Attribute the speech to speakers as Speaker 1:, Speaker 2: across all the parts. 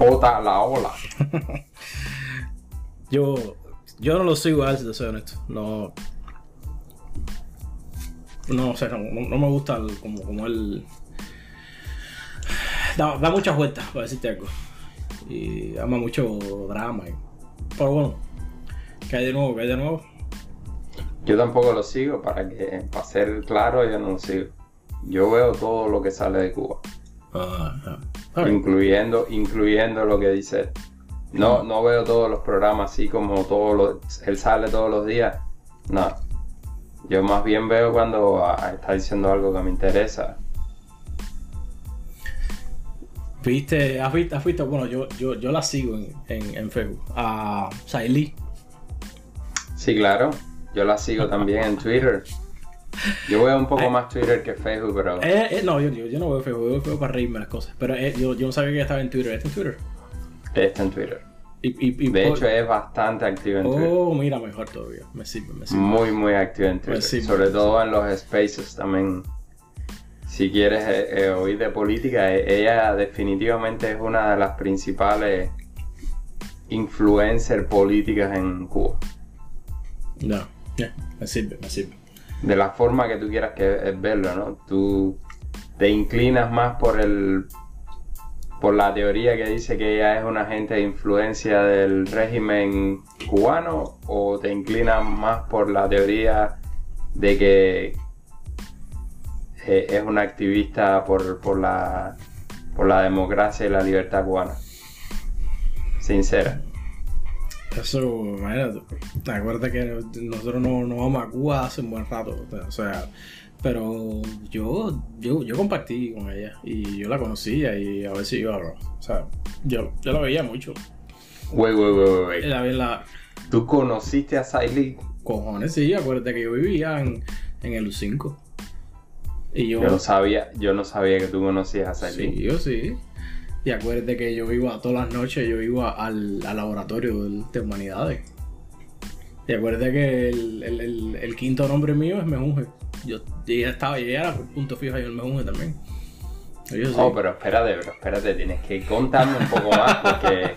Speaker 1: Ota la ola.
Speaker 2: Yo, yo no lo sigo a él, si te soy honesto. No. No, o sea, no, me gusta el- como, como él. Da, da muchas vueltas, para decirte algo. Y ama mucho drama. y- Pero bueno, que hay de nuevo, que hay de nuevo.
Speaker 1: Yo tampoco lo sigo, para que, para ser claro, yo no lo sigo. Yo veo todo lo que sale de Cuba,
Speaker 2: Ah, ah.
Speaker 1: Incluyendo, incluyendo lo que dice él. No, no veo todos los programas así como todos los, él sale todos los días. No. Yo más bien veo cuando ah, está diciendo algo que me interesa.
Speaker 2: ¿Viste? ¿Has visto? has visto? Bueno, yo, yo, yo la sigo en, en, en Facebook. A Sailí.
Speaker 1: Sí, claro. Yo la sigo también en Twitter. Yo veo un poco más Twitter que Facebook, pero
Speaker 2: Eh, eh, no, yo, yo, yo no veo Facebook, yo veo Facebook para reírme las cosas. Pero eh, yo, yo no sabía que estaba en Twitter. ¿Está en Twitter?
Speaker 1: está en Twitter.
Speaker 2: Y, y, y
Speaker 1: De
Speaker 2: por-
Speaker 1: hecho, es bastante activo en Twitter.
Speaker 2: Oh, mira, mejor todavía. Me sirve, me sirve.
Speaker 1: Muy, muy activo en Twitter.
Speaker 2: Sí,
Speaker 1: Sobre todo en los spaces también. Si quieres eh, eh, oír de política, ella definitivamente es una de las principales influencers políticas en Cuba.
Speaker 2: No, ya, me sirve, me sirve.
Speaker 1: De la forma que tú quieras que verlo, ¿no? Tú te inclinas más por el por la teoría que dice que ella es un agente de influencia del régimen cubano o te inclinas más por la teoría de que eh, es una activista por, por la por la democracia y la libertad cubana. Sincera.
Speaker 2: Eso, imagínate. Acuérdate que nosotros no, no vamos a Cuba hace un buen rato. O sea, pero yo, yo, yo compartí con ella y yo la conocía y a ver si yo, o sea, yo, yo la veía mucho.
Speaker 1: Wey, wey, wey, wey.
Speaker 2: La, la,
Speaker 1: ¿Tú conociste a Sailey?
Speaker 2: cojones, sí, acuérdate que yo vivía en, en el U5. Y yo,
Speaker 1: Yo no sabía, yo no sabía que tú conocías a Sailey.
Speaker 2: Sí, yo sí. Y acuérdate que yo iba todas las noches, yo iba al, al laboratorio de humanidades. Y acuérdate que el, el- el- el quinto nombre mío es Mejunje. Yo y ella estaba, y ella era punto fijo ahí en el Mejunje también. Yo sí.
Speaker 1: Oh, pero espérate, pero espérate, tienes que contarme un poco más porque,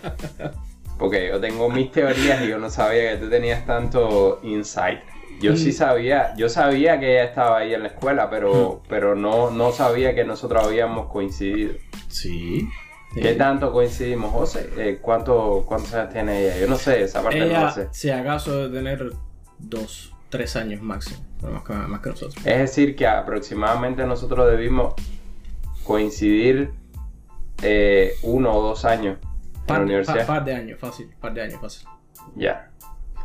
Speaker 1: porque yo tengo mis teorías y yo no sabía que tú tenías tanto insight. Yo sí
Speaker 2: Mm.
Speaker 1: sabía, yo sabía que ella estaba ahí en la escuela, pero, pero no, no sabía que nosotros habíamos coincidido.
Speaker 2: Sí.
Speaker 1: ¿Qué
Speaker 2: Sí.
Speaker 1: tanto coincidimos, José? Eh, ¿cuánto, ¿Cuántos años tiene ella? Yo no sé, esa parte no
Speaker 2: Ella,
Speaker 1: la sé.
Speaker 2: si acaso, de tener dos, tres años máximo. Más que, más que nosotros.
Speaker 1: Es decir, que aproximadamente nosotros debimos coincidir eh, uno o dos años en la universidad.
Speaker 2: par- par de años, fácil. Par de años, fácil.
Speaker 1: Ya.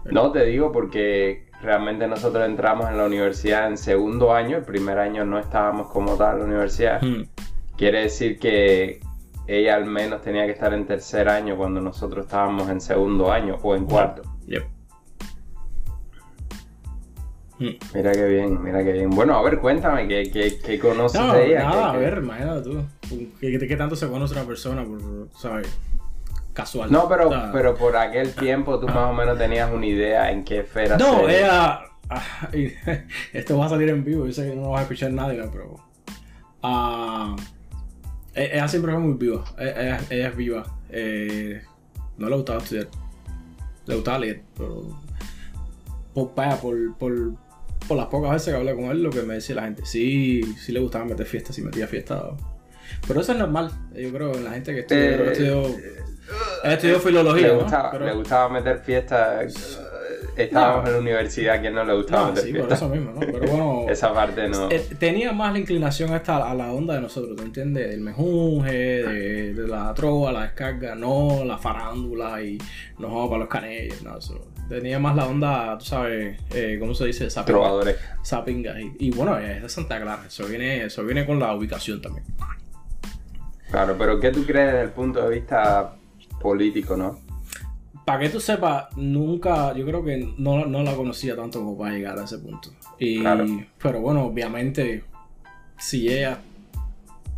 Speaker 1: No te digo porque realmente nosotros entramos en la universidad en segundo año, el primer año no estábamos como tal en la universidad.
Speaker 2: Hmm.
Speaker 1: Quiere decir que ella al menos tenía que estar en tercer año cuando nosotros estábamos en segundo año o en cuarto.
Speaker 2: Yep. Hmm.
Speaker 1: Mira qué bien, mira qué bien. Bueno, a ver, cuéntame, ¿qué, qué, qué conoces
Speaker 2: No,
Speaker 1: de ella?
Speaker 2: nada,
Speaker 1: ¿Qué-
Speaker 2: a
Speaker 1: qué-
Speaker 2: ver, imagínate tú. ¿Qué, qué- qué tanto se conoce una persona por, ¿sabes? Casual.
Speaker 1: No, pero,
Speaker 2: O sea,
Speaker 1: pero por aquel tiempo tú más o menos tenías una idea en qué esfera
Speaker 2: No,
Speaker 1: se-
Speaker 2: ella. ah, esto va a salir en vivo, yo sé que no lo va a escuchar nadie, pero. ah, e- ella siempre fue muy viva. E- Ella, ella es viva. Eh, no le gustaba estudiar. Le gustaba leer, pero. Por, vaya, por, por, por las pocas veces que hablé con él, lo que me decía la gente. Sí, sí le gustaba meter fiestas, sí metía fiestas. Pero eso es normal, yo creo, en la gente que estudia.
Speaker 1: Eh,
Speaker 2: estudió, filología,
Speaker 1: le
Speaker 2: ¿no?
Speaker 1: gustaba,
Speaker 2: Pero-
Speaker 1: le gustaba meter fiestas. Estábamos
Speaker 2: No.
Speaker 1: en la universidad, ¿a quién no le gustaba
Speaker 2: No,
Speaker 1: meter
Speaker 2: sí, por eso mismo, ¿no? Pero bueno,
Speaker 1: Esa parte no.
Speaker 2: eh, tenía más la inclinación hasta a la onda de nosotros, ¿tú entiendes? Del mejunje, de, de la trova, la descarga, no la farándula y nos vamos para los canellos, no, eso. Tenía más la onda, tú sabes, eh, ¿cómo se dice? Zapinga.
Speaker 1: Trovadores.
Speaker 2: Zapinga. Y, y bueno, es de Santa Clara, eso viene, eso viene con la ubicación también.
Speaker 1: Claro, pero ¿qué tú crees desde el punto de vista político, no?
Speaker 2: Para que tú sepas, nunca, yo creo que no, no la conocía tanto como para llegar a ese punto. Y,
Speaker 1: Claro.
Speaker 2: Pero bueno, obviamente, si ella...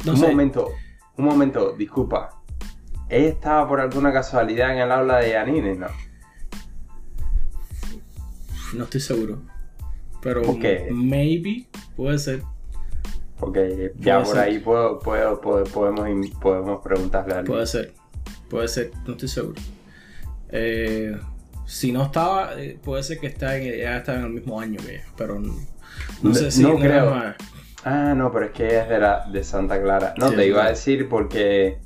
Speaker 2: No
Speaker 1: un
Speaker 2: sé,
Speaker 1: momento, un momento, disculpa. ¿Ella estaba por alguna casualidad en el aula de Yanine, no?
Speaker 2: no estoy seguro. Pero
Speaker 1: ¿Por qué?
Speaker 2: maybe, puede ser.
Speaker 1: Porque ya
Speaker 2: Puede
Speaker 1: por
Speaker 2: ser.
Speaker 1: ahí puedo, puedo, puedo- podemos, podemos preguntarle a alguien.
Speaker 2: Puede ser. Puede ser, no estoy seguro. Eh, si no estaba, eh, puede ser que está en, ya está en el mismo año que ella, pero no, no sé si
Speaker 1: no creo.
Speaker 2: más.
Speaker 1: Ah, no, pero es que ella es de, la, de Santa Clara. No,
Speaker 2: Sí,
Speaker 1: te iba a decir porque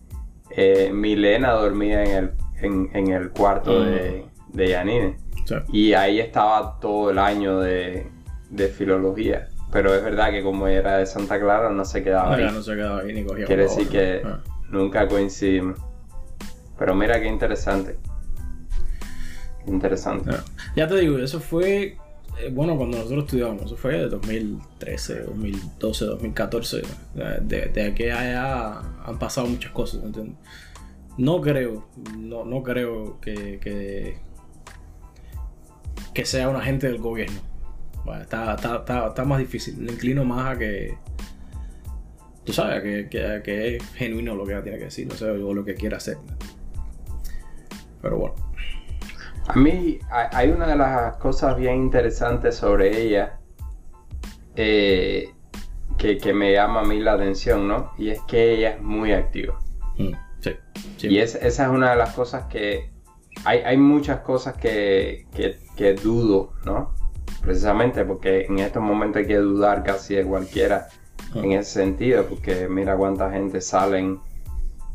Speaker 1: eh, Milena dormía en el, en, en el cuarto
Speaker 2: Mm.
Speaker 1: de, de Yanine.
Speaker 2: O sea,
Speaker 1: Y ahí estaba todo el año de, de filología. Pero es verdad que como era de Santa Clara no se quedaba ahí.
Speaker 2: no se quedaba ahí ni cogía
Speaker 1: Quiere decir que
Speaker 2: Ah.
Speaker 1: nunca coincidimos. Pero mira qué interesante. Interesante.
Speaker 2: Ya te digo, eso fue, eh, bueno, cuando nosotros estudiábamos, eso fue de 2013, 2012, 2014. De, de, aquí a allá han pasado muchas cosas, ¿me entiendes? No creo, no, no creo que, que, sea un agente del gobierno. Está, está, está, está más difícil. Me inclino más a que, tú sabes, que, que, que es genuino lo que tiene que decir, no sé, o lo que quiere hacer. Pero bueno.
Speaker 1: A mí hay una de las cosas bien interesantes sobre ella eh, que, que me llama a mí la atención, ¿no? Y es que ella es muy activa.
Speaker 2: Mm, sí, sí.
Speaker 1: Y es- esa es una de las cosas que... Hay, hay muchas cosas que, que- que dudo, ¿no? Precisamente porque en estos momentos hay que dudar casi de cualquiera en ese sentido, porque mira cuánta gente salen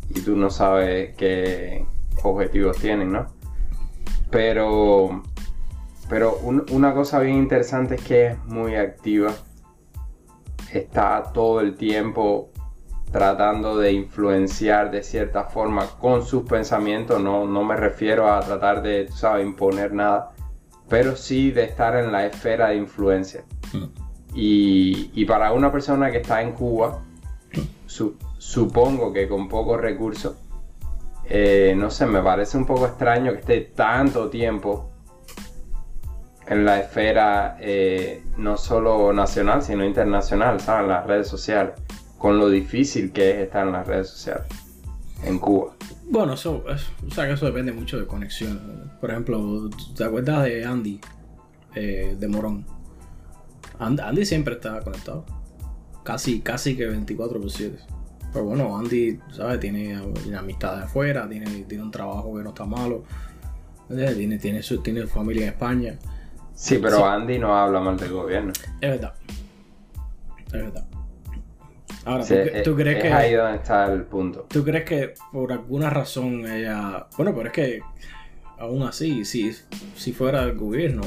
Speaker 1: y tú no sabes qué objetivos tienen, ¿no? Pero, pero un- una cosa bien interesante es que es muy activa, está todo el tiempo tratando de influenciar de cierta forma con sus pensamientos, no, no me refiero a tratar de, tú sabes, imponer nada, pero sí de estar en la esfera de influencia.
Speaker 2: Mm.
Speaker 1: Y, y para una persona que está en Cuba, su- supongo que con pocos recursos, eh, no sé, me parece un poco extraño que esté tanto tiempo en la esfera eh, no solo nacional, sino internacional, ¿sabes? En las redes sociales, con lo difícil que es estar en las redes sociales en Cuba.
Speaker 2: Bueno, eso, es- o sea, que eso depende mucho de conexión. Por ejemplo, ¿te acuerdas de Andy, eh, de Morón? And- Andy siempre está conectado. Casi, casi que 24 por 7. Pero bueno, Andy, ¿sabes? Tiene, tiene amistades afuera, tiene, tiene un trabajo que no está malo. Tiene, tiene, su, tiene familia en España.
Speaker 1: Sí, pero
Speaker 2: Sí.
Speaker 1: Andy no habla mal del gobierno.
Speaker 2: Es verdad. Es verdad. Ahora,
Speaker 1: Sí,
Speaker 2: ¿tú,
Speaker 1: es,
Speaker 2: tú crees
Speaker 1: es
Speaker 2: que...
Speaker 1: ahí donde está el punto.
Speaker 2: ¿Tú crees que por alguna razón ella... Bueno, pero es que aún así, si, si fuera el gobierno,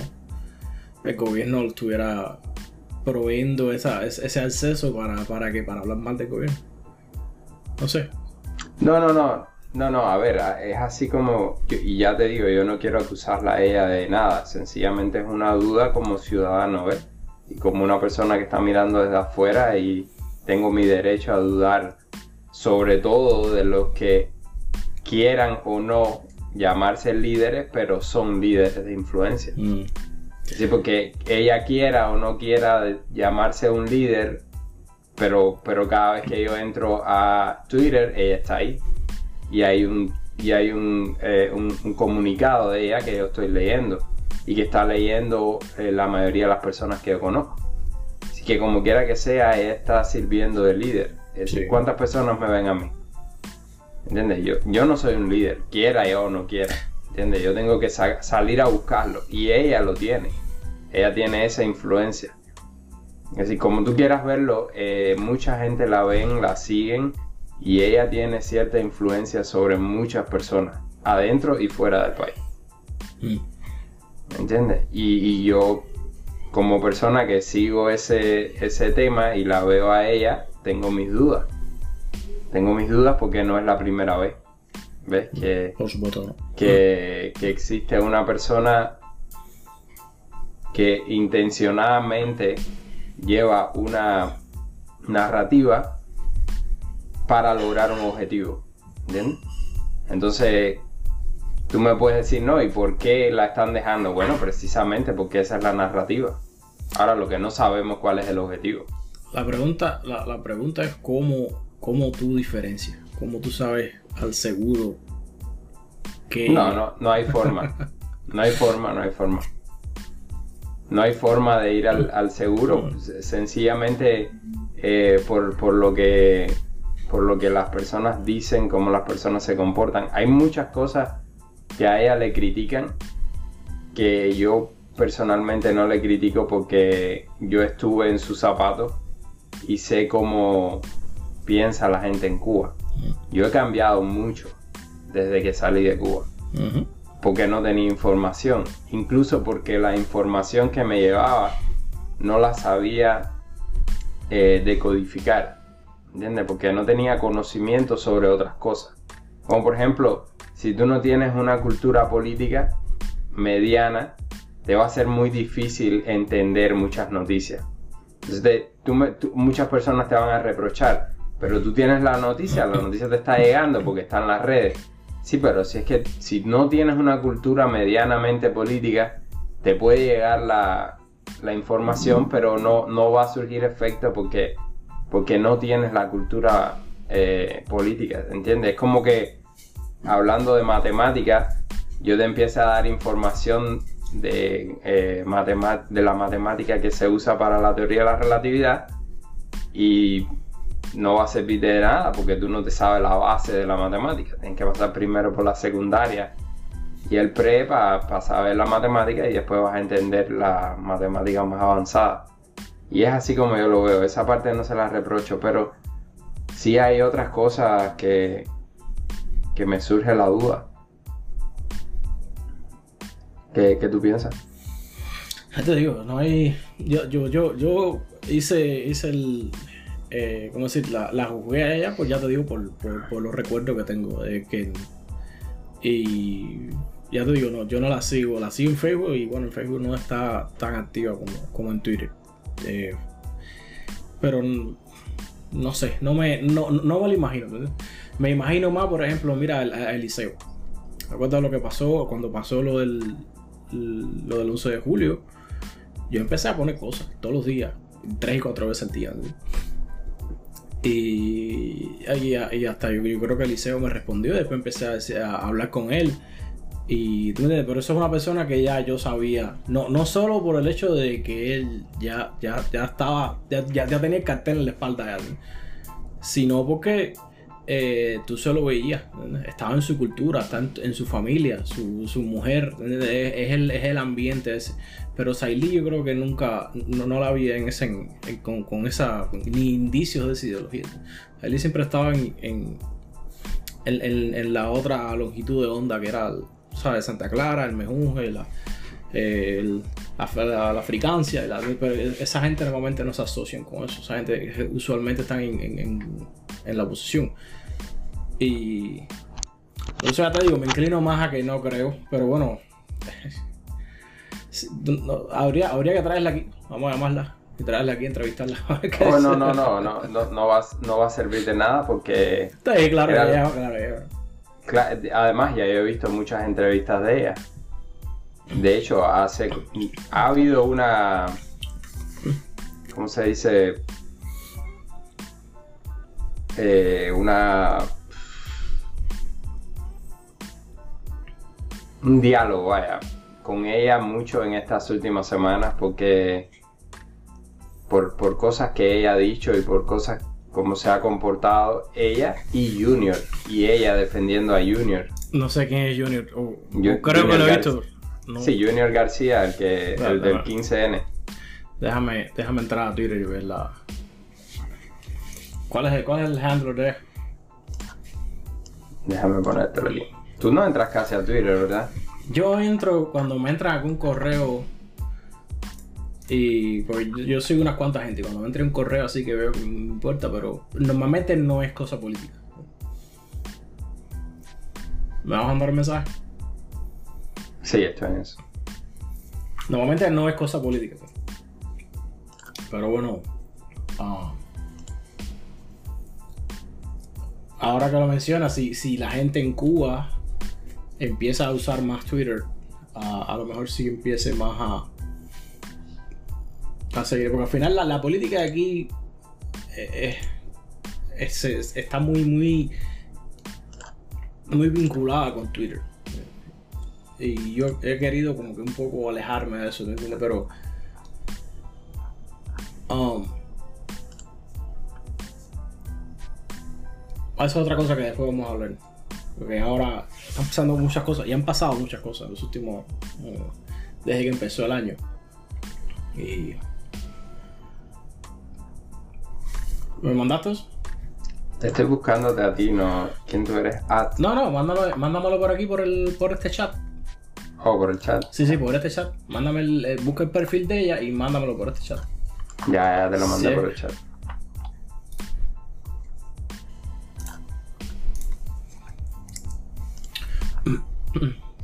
Speaker 2: el gobierno estuviera proveyendo esa, ese ese acceso para, para que para hablar mal del gobierno. No sé.
Speaker 1: No, no, no, no, no, a ver, es así como, y ya te digo, yo no quiero acusarla a ella de nada, sencillamente es una duda como ciudadano, ¿ves? Y como una persona que está mirando desde afuera y tengo mi derecho a dudar sobre todo de los que quieran o no llamarse líderes, pero son líderes de influencia.
Speaker 2: Mm,
Speaker 1: Sí, porque ella quiera o no quiera llamarse un líder, pero, pero cada vez que yo entro a Twitter, ella está ahí. Y hay un, y hay un, eh, un- un comunicado de ella que yo estoy leyendo. Y que está leyendo eh, la mayoría de las personas que yo conozco. Así que como quiera que sea, ella está sirviendo de líder. Es decir. ¿cuántas personas me ven a mí? ¿Entiendes? Yo, yo no soy un líder, quiera yo o no quiera. ¿Entiendes? Yo tengo que sa- salir a buscarlo. Y ella lo tiene. Ella tiene esa influencia. Decir, como tú quieras verlo, eh, mucha gente la ven, la siguen. Y ella tiene cierta influencia sobre muchas personas. Adentro y fuera del país.
Speaker 2: mm,
Speaker 1: ¿Me entiendes? Y, y yo, como persona que sigo ese, ese tema y la veo a ella, tengo mis dudas. Tengo mis dudas porque no es la primera vez. ¿Ves? Que,
Speaker 2: por supuesto, ¿no?
Speaker 1: que, que existe una persona que intencionadamente lleva una narrativa para lograr un objetivo. ¿Entiendes? Entonces, tú me puedes decir, no, ¿y por qué la están dejando? Bueno, precisamente porque esa es la narrativa. Ahora lo que no sabemos cuál es el objetivo.
Speaker 2: La pregunta, la, la pregunta es cómo, cómo tú diferencias, cómo tú sabes al seguro que...
Speaker 1: No, no, no hay forma. No hay forma, no hay forma. No hay forma de ir al, al seguro. S- Sencillamente eh, por, por lo que por lo que las personas dicen, cómo las personas se comportan. Hay muchas cosas que a ella le critican que yo personalmente no le critico porque yo estuve en sus zapatos y sé cómo piensa la gente en Cuba. Yo he cambiado mucho desde que salí de Cuba. Porque no tenía información. Incluso porque la información que me llevaba no la sabía eh, decodificar. ¿Entiendes? Porque no tenía conocimiento sobre otras cosas. Como por ejemplo, si tú no tienes una cultura política mediana, te va a ser muy difícil entender muchas noticias. Entonces, muchas personas te van a reprochar, pero tú tienes la noticia, la noticia te está llegando porque está en las redes. Sí, pero si es que si no tienes una cultura medianamente política, te puede llegar la, información, pero no, no va a surgir efecto porque, porque no tienes la cultura eh, política, ¿entiendes? Es como que hablando de matemáticas, yo te empiezo a dar información de, eh, de la matemática que se usa para la teoría de la relatividad y no va a servir de nada porque tú no te sabes la base de la matemática. Tienes que pasar primero por la secundaria y el pre para saber la matemática y después vas a entender la matemática más avanzada. Y es así como yo lo veo. Esa parte no se la reprocho, pero sí hay otras cosas que, que me surge la duda. ¿Qué, tú piensas?
Speaker 2: Te digo, no hay. Yo, yo, yo, yo hice, hice el, eh, ¿cómo decir? La, la, jugué a ella, pues ya te digo, por, por, los recuerdos que tengo que Y ya te digo, no, yo no la sigo, la sigo en Facebook y bueno, en Facebook no está tan activa como, como en Twitter. Eh, pero no sé, no me, no, no me lo imagino. Me imagino más, por ejemplo, mira, a Eliseo. ¿Recuerdas lo que pasó cuando pasó lo del, lo del 11 de julio? Yo empecé a poner cosas todos los días, tres y cuatro veces al día. Y, y, hasta yo, creo que Eliseo me respondió, después empecé a, hablar con él. Y pero eso es una persona que ya yo sabía, no, no solo por el hecho de que él ya, ya, ya estaba, ya, ya, tenía el cartel en la espalda, sino porque eh, tú se lo veías, estaba en su cultura, está en, su familia, su, su mujer, es, el, es el ambiente ese. Pero Sailí yo creo que nunca, no, no la vi en ese, con, con, esa, ni indicios de esa ideología. Sailí siempre estaba en, en, la otra longitud de onda que era, ¿sabes? Santa Clara, el Mejunje, la, la, la, fricancia, pero esa gente normalmente no se asocian con eso, esa gente usualmente están en, la oposición. Y. Entonces ya te digo, me inclino más a que no creo, pero bueno. Habría, habría que traerla aquí. Vamos a llamarla y traerla aquí, entrevistarla.
Speaker 1: Oh, no, no, no, no, no, no, va, no va a servir de nada porque.
Speaker 2: Está claro,
Speaker 1: claro, Además, ya he visto muchas entrevistas de ella. De hecho, hace, ha habido una. ¿Cómo se dice? Eh, una un diálogo, vaya, con ella mucho en estas últimas semanas porque por, por cosas que ella ha dicho y por cosas como se ha comportado ella y Junior y ella defendiendo a Junior.
Speaker 2: No sé quién es Junior, creo que lo he visto.
Speaker 1: Sí, Junior García, el que el del 15N.
Speaker 2: Déjame, déjame entrar a Twitter y ver la. ¿Cuál es el, cuál es el handle de?
Speaker 1: Déjame ponértelo aquí. Tú no entras casi a Twitter, ¿verdad?
Speaker 2: Yo entro cuando me entra algún correo. Y pues yo, soy unas cuantas gente. Cuando me entra un correo así que veo que me importa, pero normalmente no es cosa política. ¿Me vas a mandar un mensaje?
Speaker 1: Sí, estoy en eso.
Speaker 2: Normalmente no es cosa política. Pues. Pero bueno. Ah, ahora que lo mencionas, si, si la gente en Cuba empieza a usar más Twitter, a lo mejor sí empiece más a, a seguir. Porque al final la, política de aquí eh, está muy, muy, muy vinculada con Twitter. Y yo he querido como que un poco alejarme de eso, entiendes? Pero... Um, esa es otra cosa que después vamos a hablar. Porque ahora están pasando muchas cosas, y han pasado muchas cosas en los últimos. eh, desde que empezó el año. Y. ¿Me mandaste?
Speaker 1: Te estoy buscándote a ti, ¿no? ¿Quién tú eres? At
Speaker 2: No, no, mándalo, mándamelo por aquí, por, el, por este chat.
Speaker 1: o por el chat.
Speaker 2: Sí, sí, por este chat. Mándame el, eh, busca el perfil de ella y mándamelo por este chat.
Speaker 1: Ya, ya te lo mandé
Speaker 2: Sí.
Speaker 1: por el chat.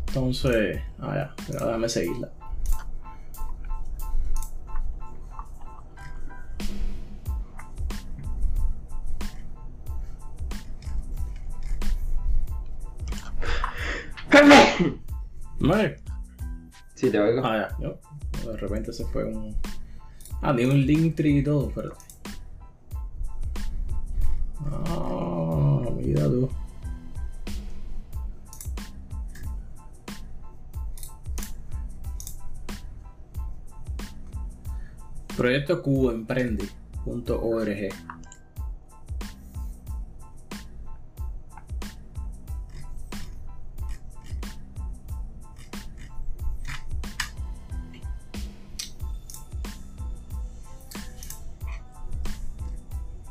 Speaker 2: Entonces, ah, ya, pero déjame seguirla. ¿No es?
Speaker 1: Sí, te oigo.
Speaker 2: Ah, ya, yo. De repente se fue un. Ah, ni un link tree y todo, espérate. Ah, mira tú. Proyecto Emprende.org.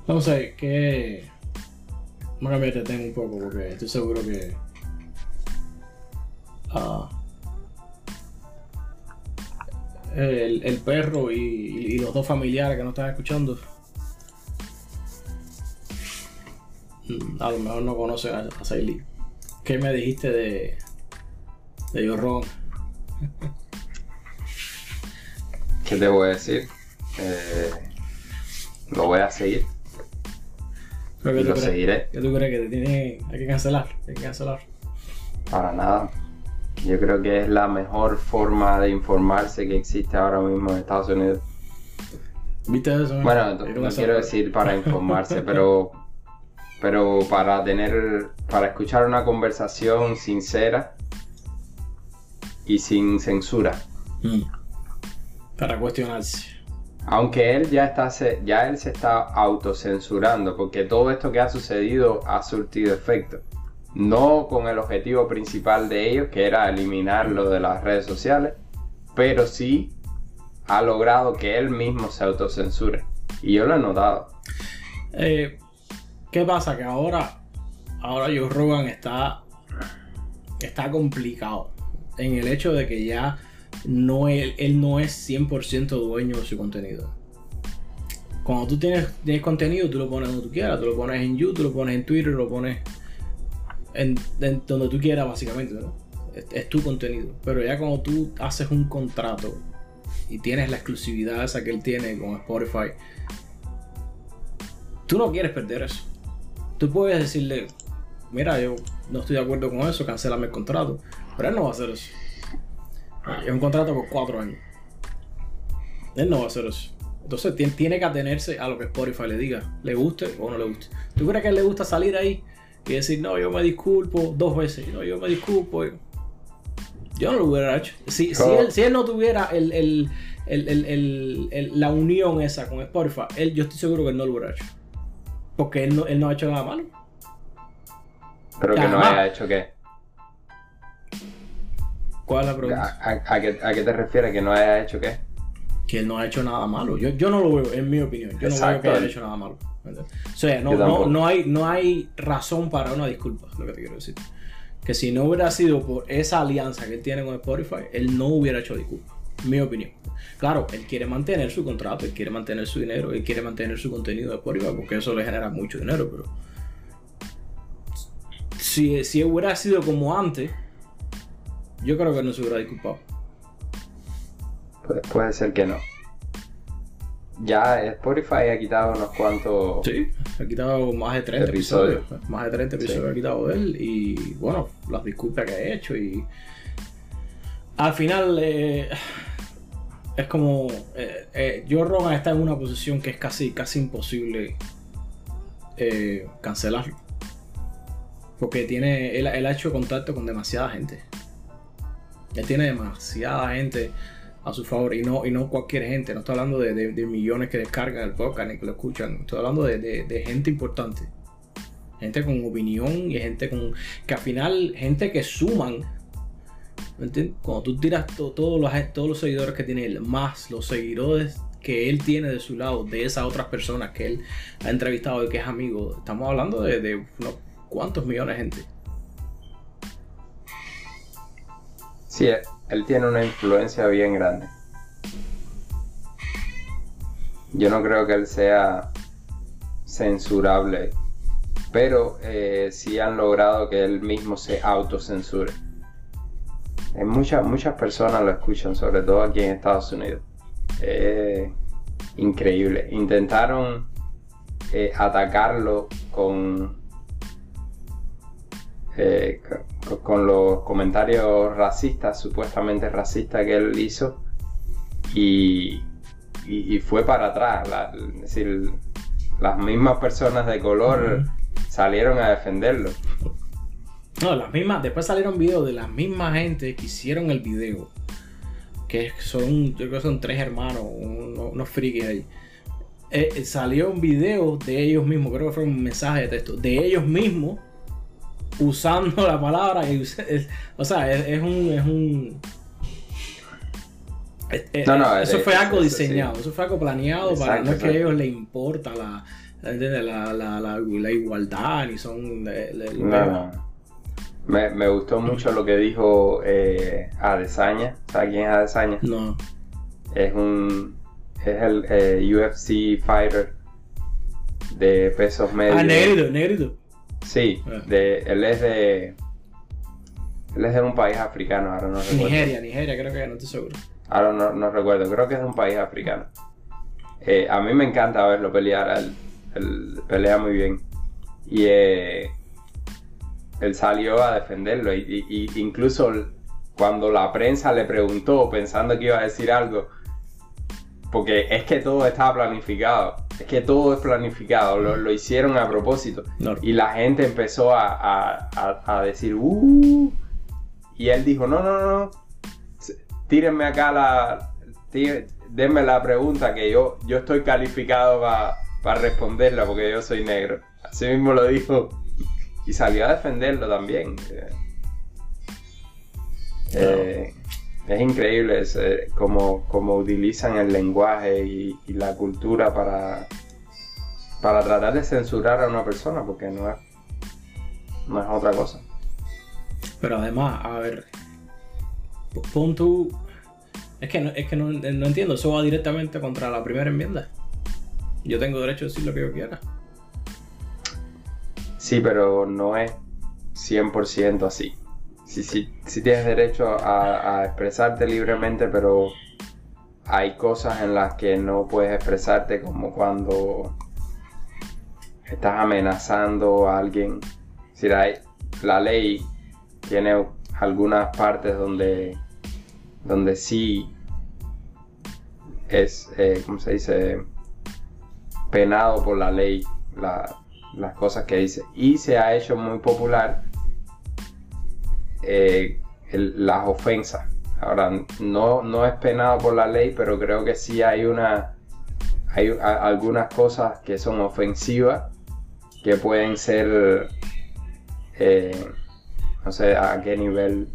Speaker 2: No sé, que. Vamos a cambiar de tema un poco porque estoy seguro que. ah, el, el perro y, y los dos familiares que nos están escuchando. mm, A lo mejor no conocen a, a Sailey. ¿Qué me dijiste de. de Jorron?
Speaker 1: ¿Qué te voy a decir? Eh, lo voy a seguir.
Speaker 2: Tú
Speaker 1: lo
Speaker 2: crees-
Speaker 1: seguiré.
Speaker 2: ¿Qué tú crees que te tiene, hay que cancelar? Hay que cancelar.
Speaker 1: Para nada. Yo creo que es la mejor forma de informarse que existe ahora mismo en Estados Unidos.
Speaker 2: ¿Viste eso?
Speaker 1: Bueno, no, quiero decir para informarse, pero, pero para tener, para escuchar una conversación sincera y sin censura.
Speaker 2: Mm. Para cuestionarse.
Speaker 1: Aunque él ya está, ya él se está autocensurando, porque todo esto que ha sucedido ha surtido efecto. No con el objetivo principal de ellos, que era eliminarlo de las redes sociales, pero sí ha logrado que él mismo se autocensure. Y yo lo he notado.
Speaker 2: Eh, ¿Qué pasa? Que ahora, ahora Joe Rogan está, está complicado en el hecho de que ya no él, no es 100% dueño de su contenido. Cuando tú tienes, tienes contenido, tú lo pones donde tú quieras, tú lo pones en YouTube, lo pones en Twitter, lo pones donde tú quieras básicamente. Es, tu contenido. Pero ya cuando tú haces un contrato y tienes la exclusividad esa que él tiene con Spotify, tú no quieres perder eso. Tú puedes decirle, mira, yo no estoy de acuerdo con eso, cancélame el contrato. Pero él no va a hacer eso. Es un contrato por cuatro años. Él no va a hacer eso. Entonces tien- tiene que atenerse a lo que Spotify le diga, le guste o no le guste. ¿Tú crees que a él le gusta salir ahí y decir, no, yo me disculpo dos veces? No, yo me disculpo. Yo no lo hubiera hecho. Si, si,
Speaker 1: Oh.
Speaker 2: él, si él no tuviera el, el- el- el- el- el- la unión esa con Spotify, él, yo estoy seguro que él no lo hubiera hecho. Porque él no, él no ha hecho nada malo.
Speaker 1: Pero que no haya hecho qué.
Speaker 2: ¿Cuál es la
Speaker 1: ¿A,
Speaker 2: pregunta?
Speaker 1: a- a qué, a qué te refieres que no haya hecho qué?
Speaker 2: Que él no ha hecho nada malo. Yo, yo no lo veo, en mi opinión. Yo no veo que haya hecho nada malo. O sea, no, no, no, hay, no hay razón para una disculpa, lo que te quiero decir. Que si no hubiera sido por esa alianza que él tiene con Spotify, él no hubiera hecho disculpa. Mi opinión. Claro, él quiere mantener su contrato, él quiere mantener su dinero, él quiere mantener su contenido de Spotify porque eso le genera mucho dinero, pero. Si, si hubiera sido como antes, yo creo que no se hubiera disculpado.
Speaker 1: Pu- puede ser que no. Ya Spotify ha quitado unos cuantos.
Speaker 2: Sí, ha quitado más de 30
Speaker 1: Episodios.
Speaker 2: episodios. Más de 30 episodios
Speaker 1: Sí.
Speaker 2: ha quitado de él. Y bueno, las disculpas que ha hecho. Y al final eh, es como. Eh, eh, Joe Rogan está en una posición que es casi, casi imposible eh, cancelarlo. Porque tiene, él, él ha hecho contacto con demasiada gente. Él tiene demasiada gente a su favor y no, y no cualquier gente. No estoy hablando de, de- millones que descargan el podcast ni que lo escuchan. Estoy hablando de, de- gente importante. Gente con opinión y gente con. que al final, gente que suman. ¿Me entiendes? Cuando tú tiras todos, los, todos los seguidores que tiene él, más los seguidores que él tiene de su lado, de esas otras personas que él ha entrevistado y que es amigo, estamos hablando de, unos cuantos millones de gente.
Speaker 1: Sí, él tiene una influencia bien grande. Yo no creo que él sea censurable, pero eh, sí han logrado que él mismo se autocensure. muchas, muchas personas lo escuchan, sobre todo aquí en Estados Unidos. increíble. Intentaron eh, atacarlo con, eh, con los comentarios racistas, supuestamente racistas que él hizo, y, y, fue para atrás. es decir, las mismas personas de color salieron a defenderlo.
Speaker 2: No, las mismas, después salieron videos de las mismas gente que hicieron el video. Que son, yo creo que son tres hermanos, unos, frikis ahí. Eh, salió un video de ellos mismos, creo que fue un mensaje de texto, de ellos mismos usando la palabra. o sea, es, un. Es un no, no, eso fue algo diseñado, eso fue algo planeado para no es que a ellos les importa la, la, la, la, igualdad ni son.
Speaker 1: Me, me, gustó mucho lo que dijo eh, Adesanya. ¿Sabes quién es Adesanya?
Speaker 2: No.
Speaker 1: Es un. Es el eh, UFC fighter de pesos medios.
Speaker 2: Ah, negrito, negrito.
Speaker 1: Sí, ah. de, él es de. Él es de un país africano, ahora no recuerdo.
Speaker 2: Nigeria, Nigeria, creo que no estoy seguro.
Speaker 1: Ahora no, no recuerdo, creo que es de un país africano. Eh, a mí me encanta verlo pelear, él, pelea muy bien. Y eh, él salió a defenderlo. Y, y, incluso cuando la prensa le preguntó, pensando que iba a decir algo, porque es que todo estaba planificado. Es que todo es planificado. Lo, hicieron a propósito. Y la gente empezó a, decir, uh. Y él dijo, no, no, no. Tírenme acá la. denme la pregunta que yo, yo estoy calificado para responderla porque yo soy negro. Así mismo lo dijo. Y salió a defenderlo también. Eh, es increíble cómo, utilizan el lenguaje y, la cultura para, para tratar de censurar a una persona, porque no es, no es otra cosa.
Speaker 2: Pero además, a ver, pon tú... Es que, no, es que no, no entiendo, eso va directamente contra la primera enmienda. Yo tengo derecho a decir lo que yo quiera.
Speaker 1: Sí, pero no es 100% así sí, sí, sí tienes derecho a, expresarte libremente, pero hay cosas en las que no puedes expresarte, como cuando estás amenazando a alguien. Si la, ley tiene algunas partes donde, donde sí es, eh, ¿cómo se dice? Penado por la ley las cosas que dice. Y se ha hecho muy popular eh, las ofensas. Ahora, no, no es penado por la ley, pero creo que sí hay una hay algunas cosas que son ofensivas que pueden ser eh, no sé a qué nivel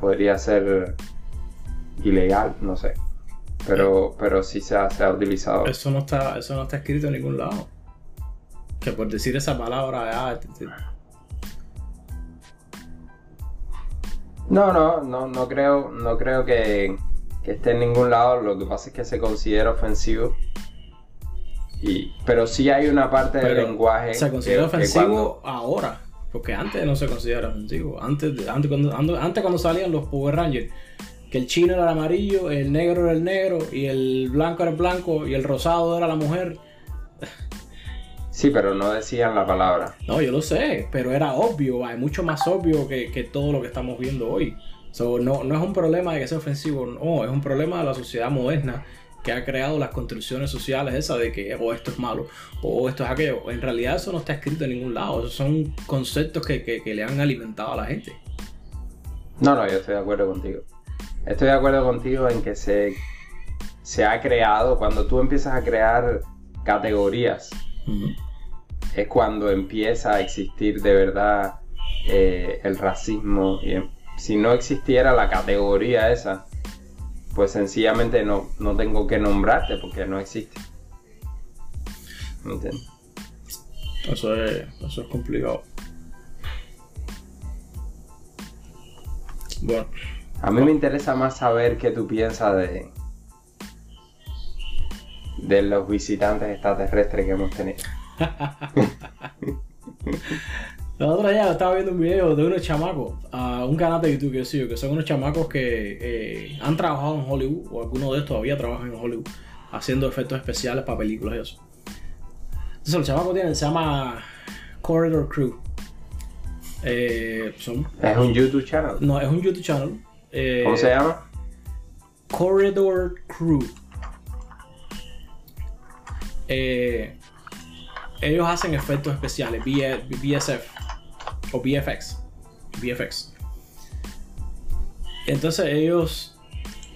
Speaker 1: podría ser ilegal, no sé. Pero, pero sí se ha, se ha utilizado.
Speaker 2: Eso no está, eso no está escrito en ningún lado. Que por decir esa palabra, ah,
Speaker 1: No, no, no, no creo, no creo que, esté en ningún lado. Lo que pasa es que se considera ofensivo. Y, pero sí hay una parte del lenguaje.
Speaker 2: Se considera ofensivo ahora. Porque antes no se considera ofensivo. Antes, antes, cuando, antes cuando salían los Power Rangers, que el chino era el amarillo, el negro era el negro, y el blanco era el blanco, y el rosado era la mujer.
Speaker 1: Sí, pero no decían la palabra.
Speaker 2: No, yo lo sé, pero era obvio, es mucho más obvio que, todo lo que estamos viendo hoy. no, no es un problema de que sea ofensivo, no, es un problema de la sociedad moderna que ha creado las construcciones sociales esas de que o oh, esto es malo o esto es aquello. En realidad eso no está escrito en ningún lado, esos son conceptos que, le han alimentado a la gente.
Speaker 1: No, no, yo estoy de acuerdo contigo. Estoy de acuerdo contigo en que se, se ha creado, cuando tú empiezas a crear categorías, es cuando empieza a existir de verdad eh, el racismo. Y em, si no existiera la categoría esa, pues sencillamente no, no tengo que nombrarte porque no existe. ¿Me entiendes?
Speaker 2: Eso es, eso es complicado. Bueno,
Speaker 1: A mí me interesa más saber qué tú piensas de, de los visitantes extraterrestres que hemos tenido.
Speaker 2: La otra día estaba viendo un video de unos chamacos, a un canal de YouTube que sigo, que son unos chamacos que eh, han trabajado en Hollywood, o algunos de estos todavía trabajan en Hollywood, haciendo efectos especiales para películas y eso. Entonces los chamacos tienen, se llama Corridor Crew. Eh, son,
Speaker 1: Es un YouTube channel.
Speaker 2: no, es un YouTube channel. eh,
Speaker 1: ¿Cómo se llama?
Speaker 2: Corridor Crew. Eh, ellos hacen efectos especiales, BSF o VFX. VFX. Entonces ellos,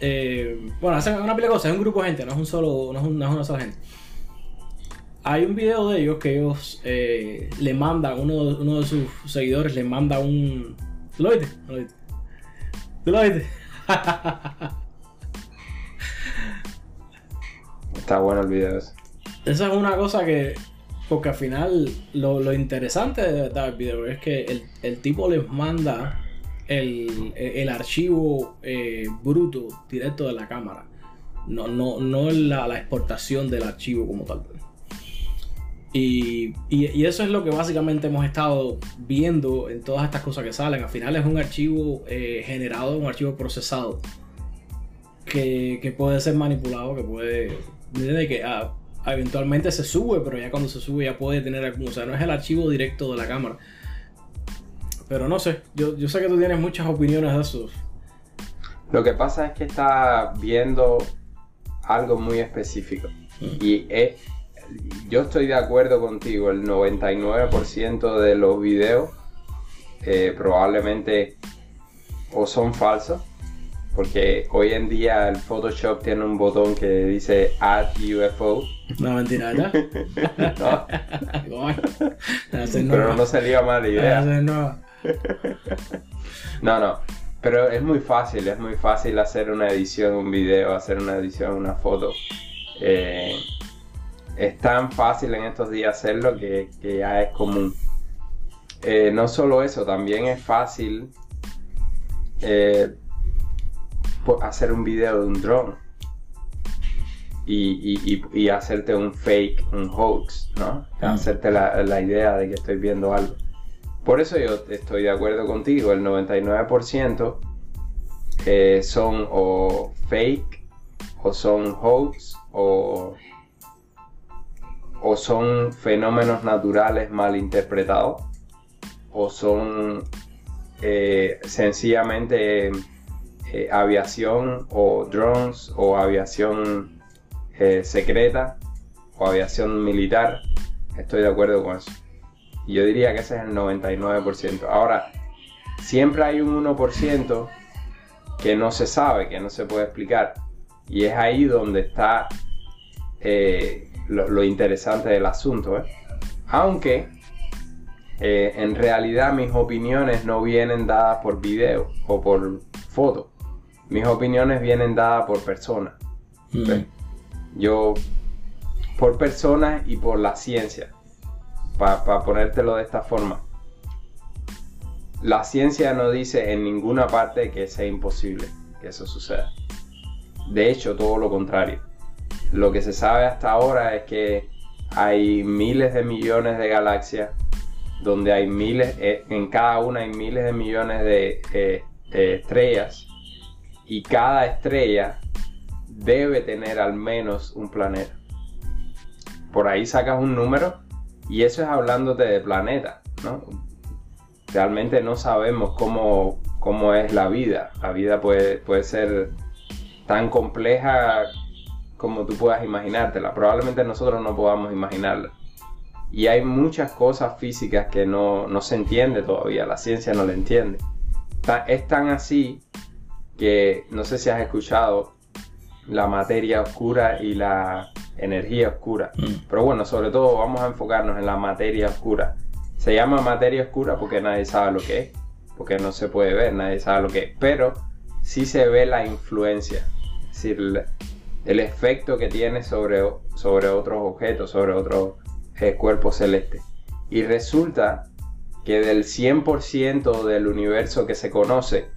Speaker 2: eh, bueno, hacen una pila de cosas, es un grupo de gente, no es un solo, no es, un- no es una sola gente. Hay un video de ellos que ellos eh, le mandan, uno, uno de sus seguidores le manda un... ¿Tú lo viste? ¿Tú lo viste? ¿Tú lo viste?
Speaker 1: Está bueno el video ese.
Speaker 2: Esa es una cosa que. Porque al final, lo, lo interesante de verdad video es que el, el tipo les manda el, el archivo eh, bruto directo de la cámara. No, no, no la, la exportación del archivo como tal. Y, y- eso es lo que básicamente hemos estado viendo en todas estas cosas que salen. Al final es un archivo eh, generado, un archivo procesado que, que puede ser manipulado, que puede. Que ah, eventualmente se sube, pero ya cuando se sube ya puede tener algún. O sea, no es el archivo directo de la cámara. Pero no sé, yo, yo sé que tú tienes muchas opiniones de eso.
Speaker 1: Lo que pasa es que está viendo algo muy específico. Y es- yo estoy de acuerdo contigo, el 99% de los videos eh, probablemente o son falsos, porque hoy en día el Photoshop tiene un botón que dice Add UFO,
Speaker 2: No, mentira, ¿verdad?
Speaker 1: ¿no? Pero no sería mala idea. No, no. Pero es muy fácil, es muy fácil hacer una edición, un video, hacer una edición, una foto. Eh, es tan fácil en estos días hacerlo que, que ya es común. Eh, no solo eso, también es fácil eh, hacer un video de un drone y, y- y- y hacerte un fake, un hoax, ¿no?
Speaker 2: Mm.
Speaker 1: Hacerte la, la idea de que estoy viendo algo. Por eso yo estoy de acuerdo contigo, el 99% eh, son o fake, o son hoax, o, o son fenómenos naturales mal interpretados, o son eh, sencillamente eh, aviación o drones o aviación eh, secreta o aviación militar. Estoy de acuerdo con eso. Y yo diría que ese es el 99%. Ahora, siempre hay un 1% que no se sabe, que no se puede explicar. Y es ahí donde está eh, lo, interesante del asunto. ¿eh? Aunque en realidad mis opiniones no vienen dadas por video o por foto. Mis opiniones vienen dadas por personas. Yo, por personas y por la ciencia, para ponértelo de esta forma. La ciencia no dice en ninguna parte que sea imposible que eso suceda. De hecho, todo lo contrario. Lo que se sabe hasta ahora es que hay miles de millones de galaxias, donde hay miles, eh, en cada una hay miles de millones de eh, eh, estrellas, y cada estrella debe tener al menos un planeta. Por ahí sacas un número y eso es hablándote de planeta, ¿no? Realmente no sabemos cómo, cómo es la vida. La vida puede, puede ser tan compleja como tú puedas imaginártela. Probablemente nosotros no podamos imaginarla. Y hay muchas cosas físicas que no, no se entiende todavía, la ciencia no la entiende. Es tan así que no sé si has escuchado la materia oscura y la energía oscura.
Speaker 2: Mm.
Speaker 1: Pero bueno, sobre todo vamos a enfocarnos en la materia oscura. Se llama materia oscura porque nadie sabe lo que es, porque no se puede ver, nadie sabe lo que es, pero sí se ve la influencia, es decir, el, el efecto que tiene sobre, sobre otros objetos, sobre otros eh, cuerpos celestes. Y resulta que del 100% del universo que se conoce,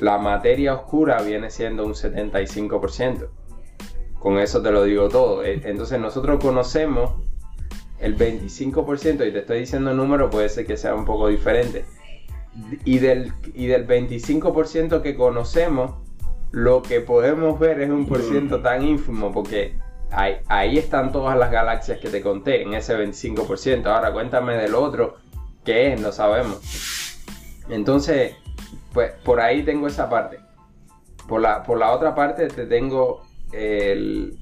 Speaker 1: la materia oscura viene siendo un 75%. Con eso te lo digo todo. Eh, Entonces nosotros conocemos el 25% y te estoy diciendo el número, puede ser que sea un poco diferente. Y del, y del 25% que conocemos, lo que podemos ver es un por ciento tan ínfimo porque ahí, ahí están todas las galaxias que te conté, en ese 25%. Ahora cuéntame del otro, ¿qué es? No sabemos. Entonces, pues por ahí tengo esa parte. Por la, por la otra parte te tengo el,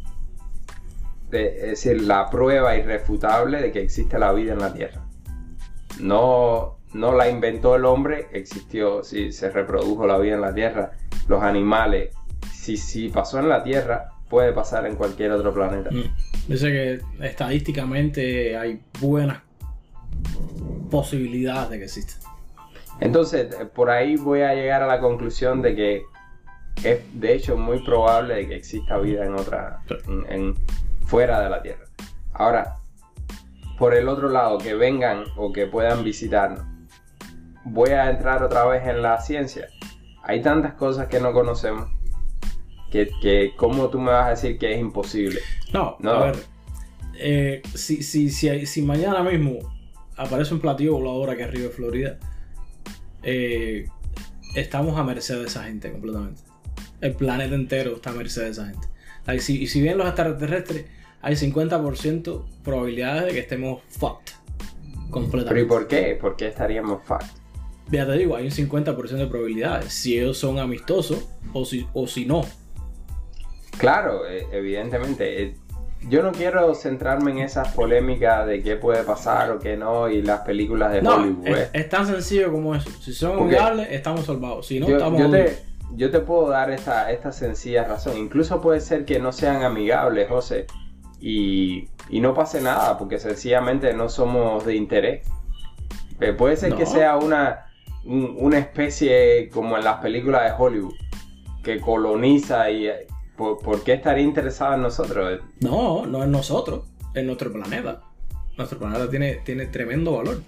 Speaker 1: decir, la prueba irrefutable de que existe la vida en la Tierra. No, no la inventó el hombre, existió, sí, se reprodujo la vida en la Tierra. Los animales, si, si pasó en la Tierra, puede pasar en cualquier otro planeta.
Speaker 2: Mm. Dice que estadísticamente hay buenas posibilidades de que exista.
Speaker 1: Entonces, eh, por ahí voy a llegar a la conclusión de que es de hecho muy probable que exista vida en otra, en, en- fuera de la Tierra. Ahora, por el otro lado, que vengan o que puedan visitarnos, voy a entrar otra vez en la ciencia. Hay tantas cosas que no conocemos que, que ¿cómo tú me vas a decir que es imposible?
Speaker 2: No,
Speaker 1: No.
Speaker 2: a ver. eh, si, si, si, si mañana mismo aparece un platillo volador aquí arriba de Florida, eh, estamos a merced de esa gente completamente. El planeta entero está a merced de esa gente. Like, si, y si bien los extraterrestres, hay 50% probabilidades de que estemos fucked.
Speaker 1: ¿Pero y
Speaker 2: Completamente.
Speaker 1: por qué? ¿Por qué estaríamos fact?
Speaker 2: Ya te digo, hay un 50% de probabilidades. Si ellos son amistosos o si, o si no.
Speaker 1: Claro, eh, evidentemente. Yo no quiero centrarme en esas polémicas de qué puede pasar o qué no y las películas de
Speaker 2: No,
Speaker 1: Hollywood.
Speaker 2: es,
Speaker 1: eh.
Speaker 2: es tan sencillo como eso. Si son amigables, estamos salvados. Si no,
Speaker 1: yo,
Speaker 2: estamos
Speaker 1: yo te, yo te puedo dar esta, esta sencilla razón. Incluso puede ser que no sean amigables, José, y, y no pase nada, porque sencillamente no somos de interés. Eh, puede ser que sea una, un- una especie como en las películas de Hollywood, que coloniza y... ¿Por, por qué estaría interesada en nosotros?
Speaker 2: No, no es nosotros, es nuestro planeta. Nuestro planeta tiene, tiene tremendo valor.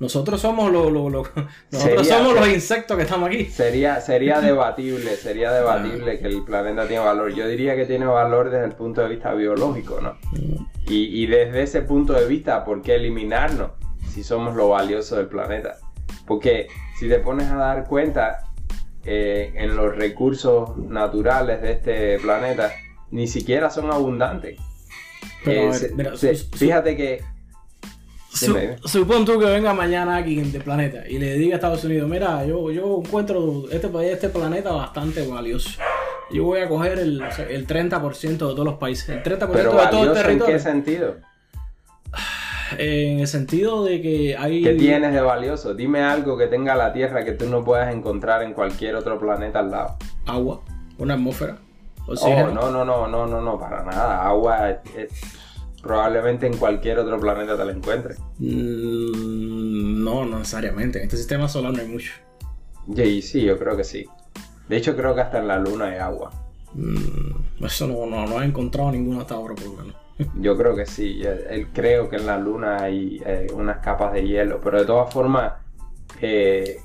Speaker 2: Nosotros somos los, los- los- nosotros
Speaker 1: Sería-
Speaker 2: somos los insectos que estamos aquí.
Speaker 1: Sería, sería debatible, sería debatible que el planeta tiene valor. Yo diría que tiene valor desde el punto de vista biológico, ¿no? Y, y desde ese punto de vista, ¿por qué eliminarnos si somos lo valioso del planeta? Porque si te pones a dar cuenta eh, en los recursos naturales de este planeta, ni siquiera son abundantes.
Speaker 2: Pero,
Speaker 1: Eh,
Speaker 2: a ver,
Speaker 1: se-
Speaker 2: mira,
Speaker 1: se-
Speaker 2: su- su-
Speaker 1: fíjate que
Speaker 2: Su- supón tú que venga mañana alguien del planeta y le diga a Estados Unidos, mira, yo, yo encuentro este país, este planeta bastante valioso. Yo voy a coger el, el 30% de todos los países, el 30% de
Speaker 1: pero
Speaker 2: todo el
Speaker 1: valioso en qué
Speaker 2: territorio.
Speaker 1: sentido?
Speaker 2: En el sentido de que hay...
Speaker 1: ¿Qué tienes de valioso? Dime algo que tenga la Tierra que tú no puedas encontrar en cualquier otro planeta al lado.
Speaker 2: agua, una atmósfera,
Speaker 1: Oh, no, no, no, no, no, no, para nada. Agua probablemente en cualquier otro planeta te la encuentres.
Speaker 2: Mm, No, no necesariamente. En este sistema solar no hay mucho.
Speaker 1: Y sí, yo creo que sí. De hecho, creo que hasta en la Luna hay agua.
Speaker 2: Mm, Eso no, no, no he encontrado ninguno hasta ahora, por lo menos.
Speaker 1: Yo creo que sí. eh, creo que en la Luna hay eh, unas capas de hielo. Pero de todas formas, eh,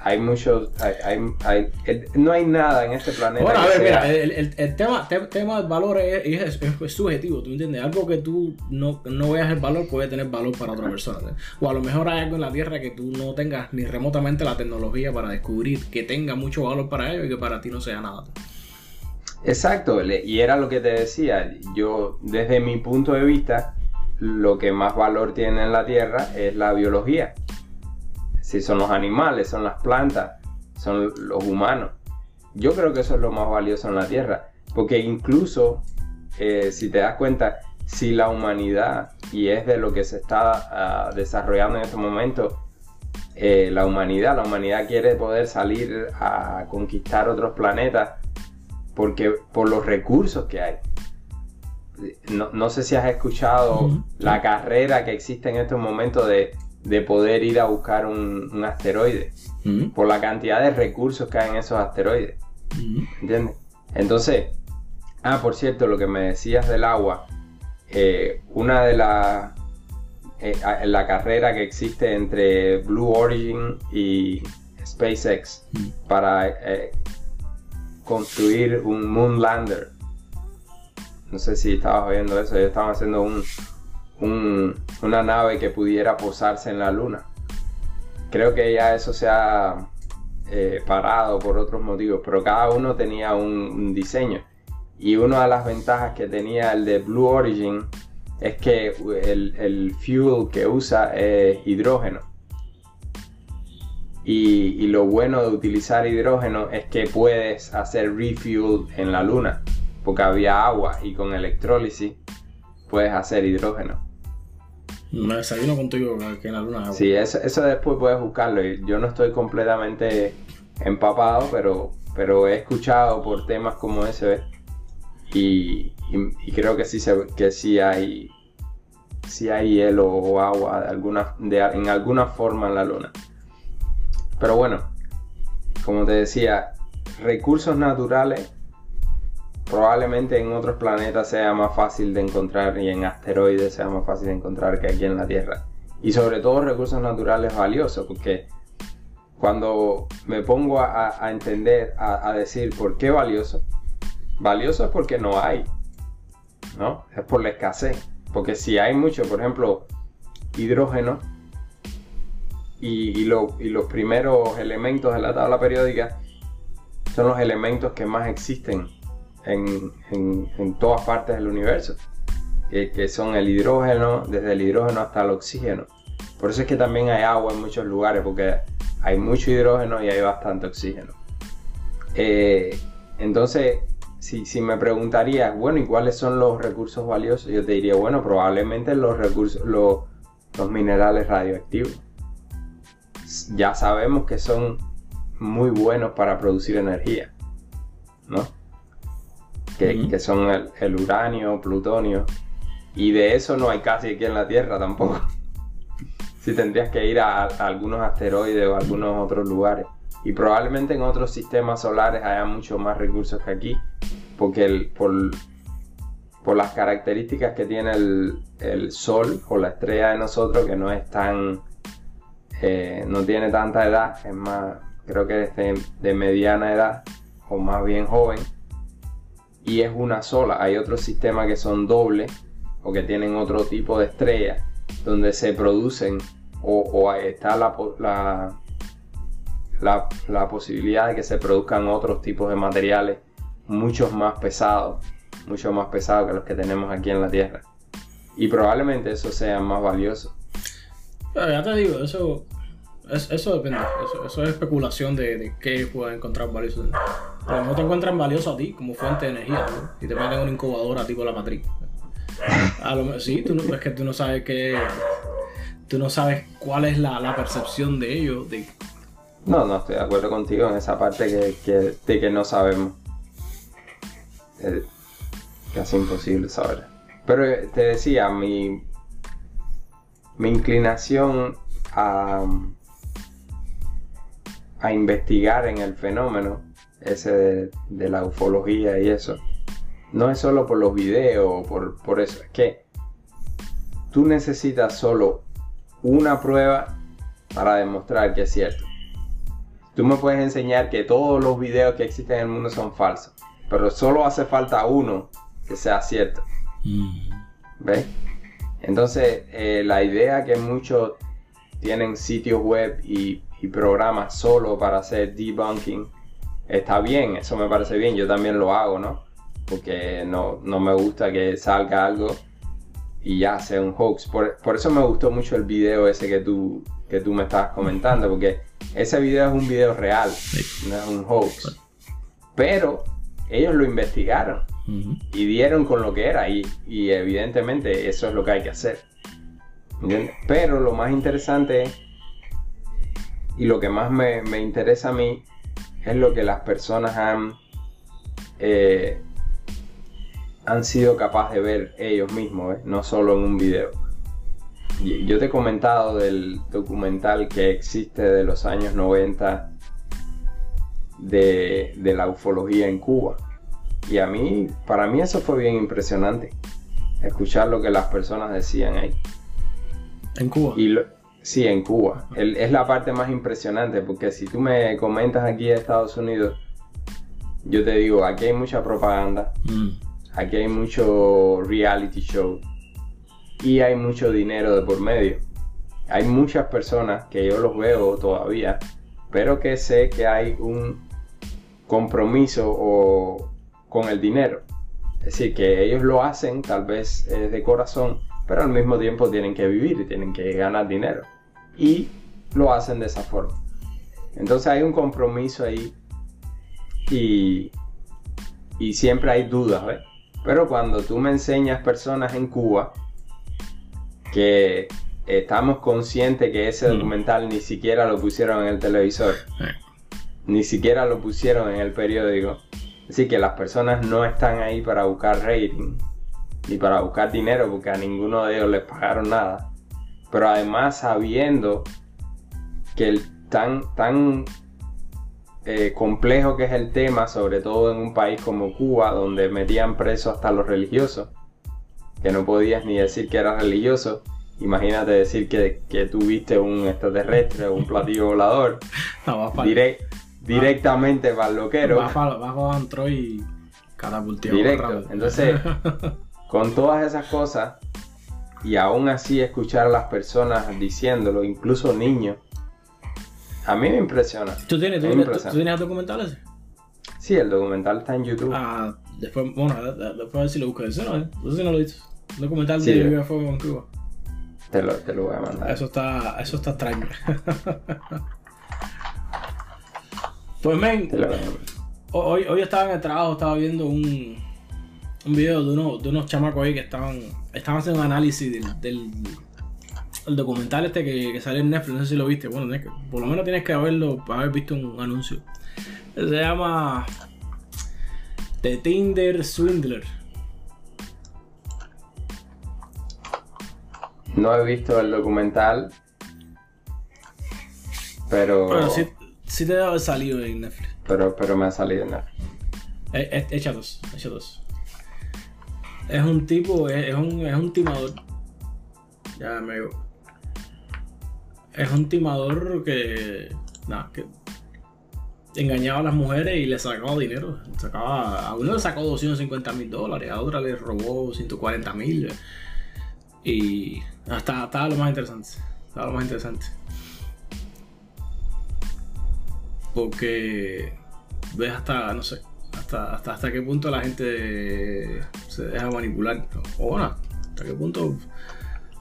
Speaker 1: hay muchos. Hay, hay- hay- eh, no hay nada en este planeta.
Speaker 2: Bueno, a ver,
Speaker 1: sea-
Speaker 2: mira, el, el- el tema, te- tema del valor es, es- es- es subjetivo, ¿tú entiendes? Algo que tú no, no veas el valor puede tener valor para otra persona. O a lo mejor hay algo en la Tierra que tú no tengas ni remotamente la tecnología para descubrir que tenga mucho valor para ellos y que para ti no sea nada.
Speaker 1: Exacto, y era lo que te decía, yo desde mi punto de vista, lo que más valor tiene en la Tierra es la biología. Si son los animales, son las plantas, son los humanos. Yo creo que eso es lo más valioso en la Tierra, porque incluso, eh, si te das cuenta, si la humanidad, y es de lo que se está ah, desarrollando en este momento, eh, la humanidad, la humanidad quiere poder salir a conquistar otros planetas porque por los recursos que hay. no, no sé si has escuchado la carrera que existe en estos momentos de, de poder ir a buscar un, un asteroide, por la cantidad de recursos que hay en esos asteroides. ¿Entiendes? Entonces, ah, por cierto, lo que me decías del agua, eh, una de las, eh, la carrera que existe entre Blue Origin y SpaceX para eh, construir un Moon Lander. No sé si estabas oyendo eso, ellos estaban haciendo un, un- una nave que pudiera posarse en la luna. Creo que ya eso se ha eh, parado por otros motivos, pero cada uno tenía un, diseño. Y una de las ventajas que tenía el de Blue Origin es que el fuel que usa es hidrógeno. Y, y lo bueno de utilizar hidrógeno es que puedes hacer refuel en la luna, porque había agua y con electrólisis puedes hacer hidrógeno.
Speaker 2: Me desayuno contigo que en la luna hay agua.
Speaker 1: Sí, eso, eso después puedes buscarlo. Yo no estoy completamente empapado, pero, pero he escuchado por temas como ese, ¿ves? Y, y- y creo que sí, se, que sí hay, sí hay hielo o agua de alguna, de, en alguna forma en la luna. Pero bueno, como te decía, recursos naturales probablemente en otros planetas sea más fácil de encontrar y en asteroides sea más fácil de encontrar que aquí en la Tierra. Y sobre todo recursos naturales valiosos, porque cuando me pongo a, entender, a, a decir por qué valioso, valioso es porque no hay, ¿no? Es por la escasez. Porque si hay mucho, por ejemplo, hidrógeno y, y lo- y los primeros elementos de la tabla periódica son los elementos que más existen en, todas partes del universo, que, son el hidrógeno, desde el hidrógeno hasta el oxígeno. Por eso es que también hay agua en muchos lugares, porque hay mucho hidrógeno y hay bastante oxígeno. Eh, entonces, si, me preguntarías, bueno, ¿y cuáles son los recursos valiosos? Yo te diría, bueno, probablemente los recursos, los minerales radioactivos. Ya sabemos que son muy buenos para producir energía, ¿no? Que, que son el, el uranio, plutonio, y de eso no hay casi aquí en la Tierra tampoco. Si tendrías que ir a, a algunos asteroides o a algunos otros lugares. Y probablemente en otros sistemas solares haya mucho más recursos que aquí, porque el- por, por las características que tiene el, el Sol o la estrella de nosotros, que no es tan, eh, no tiene tanta edad, es más, creo que es de, de mediana edad o más bien joven, y es una sola. Hay otros sistemas que son dobles o que tienen otro tipo de estrella, donde se producen o, está la, la, la, posibilidad de que se produzcan otros tipos de materiales muchos más pesados, mucho más pesados que los que tenemos aquí en la Tierra. Y probablemente eso sea más valioso.
Speaker 2: Ya te digo, eso, es- eso depende. Eso, es especulación de, de qué puedes encontrar valioso. A lo mejor te encuentran valioso a ti como fuente de energía ¿no? y te meten una incubadora tipo la matriz. A lo mejor, sí, tú no, es que tú no sabes qué. Tú no sabes cuál es la, la percepción de ellos. De,
Speaker 1: No, no estoy de acuerdo contigo en esa parte que, que- de que no sabemos. Es casi imposible saber. Pero eh, te decía, mi, mi inclinación a, a investigar en el fenómeno ese de, de la ufología y eso, no es solo por los videos o por, por eso, es que tú necesitas solo una prueba para demostrar que es cierto. Tú me puedes enseñar que todos los videos que existen en el mundo son falsos, pero solo hace falta uno que sea cierto. ¿Ves? Entonces, eh, la idea que muchos tienen sitios web y, y programas solo para hacer debunking está bien, eso me parece bien, yo también lo hago, ¿no? Porque no, no me gusta que salga algo y ya sea un hoax. Por, por eso me gustó mucho el video ese que tú, que tú me estabas comentando, porque ese video es un video real, no es un hoax. Pero ellos lo investigaron y dieron con lo que era y, y evidentemente eso es lo que hay que hacer. Pero lo más interesante y lo que más me, me interesa a mí es lo que las personas han eh, han sido capaces de ver ellos mismos, no solo en un video. Yo te he comentado del documental que existe de los años 90 de, de la ufología en Cuba. Y a mí, para mí eso fue bien impresionante. Escuchar lo que las personas decían ahí.
Speaker 2: En Cuba.
Speaker 1: Y sí, en Cuba. es la parte más impresionante porque si tú me comentas aquí en Estados Unidos, yo te digo, aquí hay mucha propaganda, mm. aquí hay mucho reality show y hay mucho dinero de por medio. Hay muchas personas que yo los veo todavía, pero que sé que hay un compromiso o con el dinero. Es decir, que ellos lo hacen tal vez de corazón, pero al mismo tiempo tienen que vivir y tienen que ganar dinero. Y lo hacen de esa forma. Entonces hay un compromiso ahí y, y siempre hay dudas, ¿ves? Pero cuando tú me enseñas personas en Cuba que estamos conscientes que ese mm. documental ni siquiera lo pusieron en el televisor, ni siquiera lo pusieron en el periódico, así que las personas no están ahí para buscar rating ni para buscar dinero porque a ninguno de ellos les pagaron nada. Pero además sabiendo que el tan, tan eh, complejo que es el tema, sobre todo en un país como Cuba, donde metían presos hasta los religiosos, que no podías ni decir que era religioso. Imagínate decir que, que tuviste un extraterrestre o un platillo volador. directamente para el loquero.
Speaker 2: Bajo y
Speaker 1: Directo. Entonces, con todas esas cosas, y aún así escuchar a las personas diciéndolo, incluso niños, a mí me impresiona.
Speaker 2: ¿Tú tienes, tú, tienes, ¿tú tienes documentales?
Speaker 1: Sí, el documental está en YouTube.
Speaker 2: Ah, después, bueno, después a ver si lo buscas. Eso no, ¿eh? eso sí no lo he visto. documental sí, de UFO en Cuba.
Speaker 1: Te lo, te lo voy a mandar.
Speaker 2: Eso está, eso está extraño. pues, men, hoy, hoy estaba en el trabajo, estaba viendo un, un video de, uno, de unos chamacos ahí que estaban, estaban haciendo un análisis del, del documental este que, sale en Netflix, no sé si lo viste, bueno, por lo menos tienes que haberlo, haber visto un anuncio. Se llama The Tinder Swindler.
Speaker 1: No he visto el documental, pero...
Speaker 2: Sí, sí te debe haber salido en Netflix.
Speaker 1: Pero, pero me ha salido en Netflix.
Speaker 2: Eh, echa dos, echa dos. Es un tipo, es, un, es un timador. Ya me Es un timador que. Nada, que engañaba a las mujeres y le sacaba dinero. Sacaba, a uno le sacó 250 mil dólares, a otra le robó 140 mil. Y hasta estaba lo más interesante. Estaba lo más interesante. Porque ves hasta, no sé, hasta, hasta, qué punto la gente se deja manipular. O bueno, hasta qué punto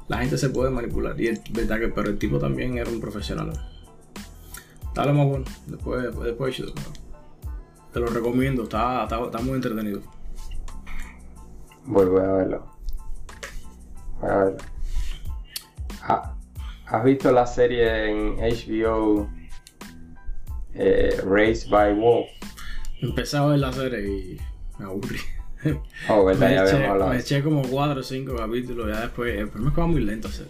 Speaker 2: la gente se puede manipular. Y es verdad que, pero el tipo también era un profesional. Dale más bueno, después, después, te lo recomiendo, está, está, muy entretenido.
Speaker 1: Vuelvo a verlo. Voy a verlo. Ah, ¿Has visto la serie en HBO eh, Race by Wolf?
Speaker 2: Empecé a ver la serie y me aburrí.
Speaker 1: Oh, verdad, me, ya
Speaker 2: eché, me eché como 4 o 5 capítulos, ya después, el que va muy lento a hacer.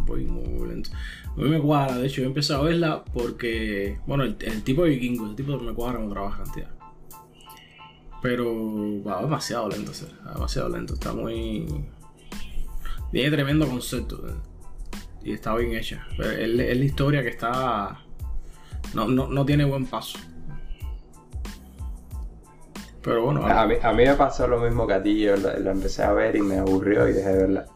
Speaker 2: Voy muy, lento. A mí me cuadra, de hecho, yo empecé a verla porque, bueno, el, tipo de vikingo, el tipo me cuadra como trabaja cantidad. Pero va demasiado lento hacer, demasiado lento, está muy... Tiene tremendo concepto eh, y está bien hecha. Es, la historia que está... No, no, no tiene buen paso. Pero bueno.
Speaker 1: A mí, me pasó lo mismo que a ti. Yo lo, empecé a ver y me aburrió y dejé de verla.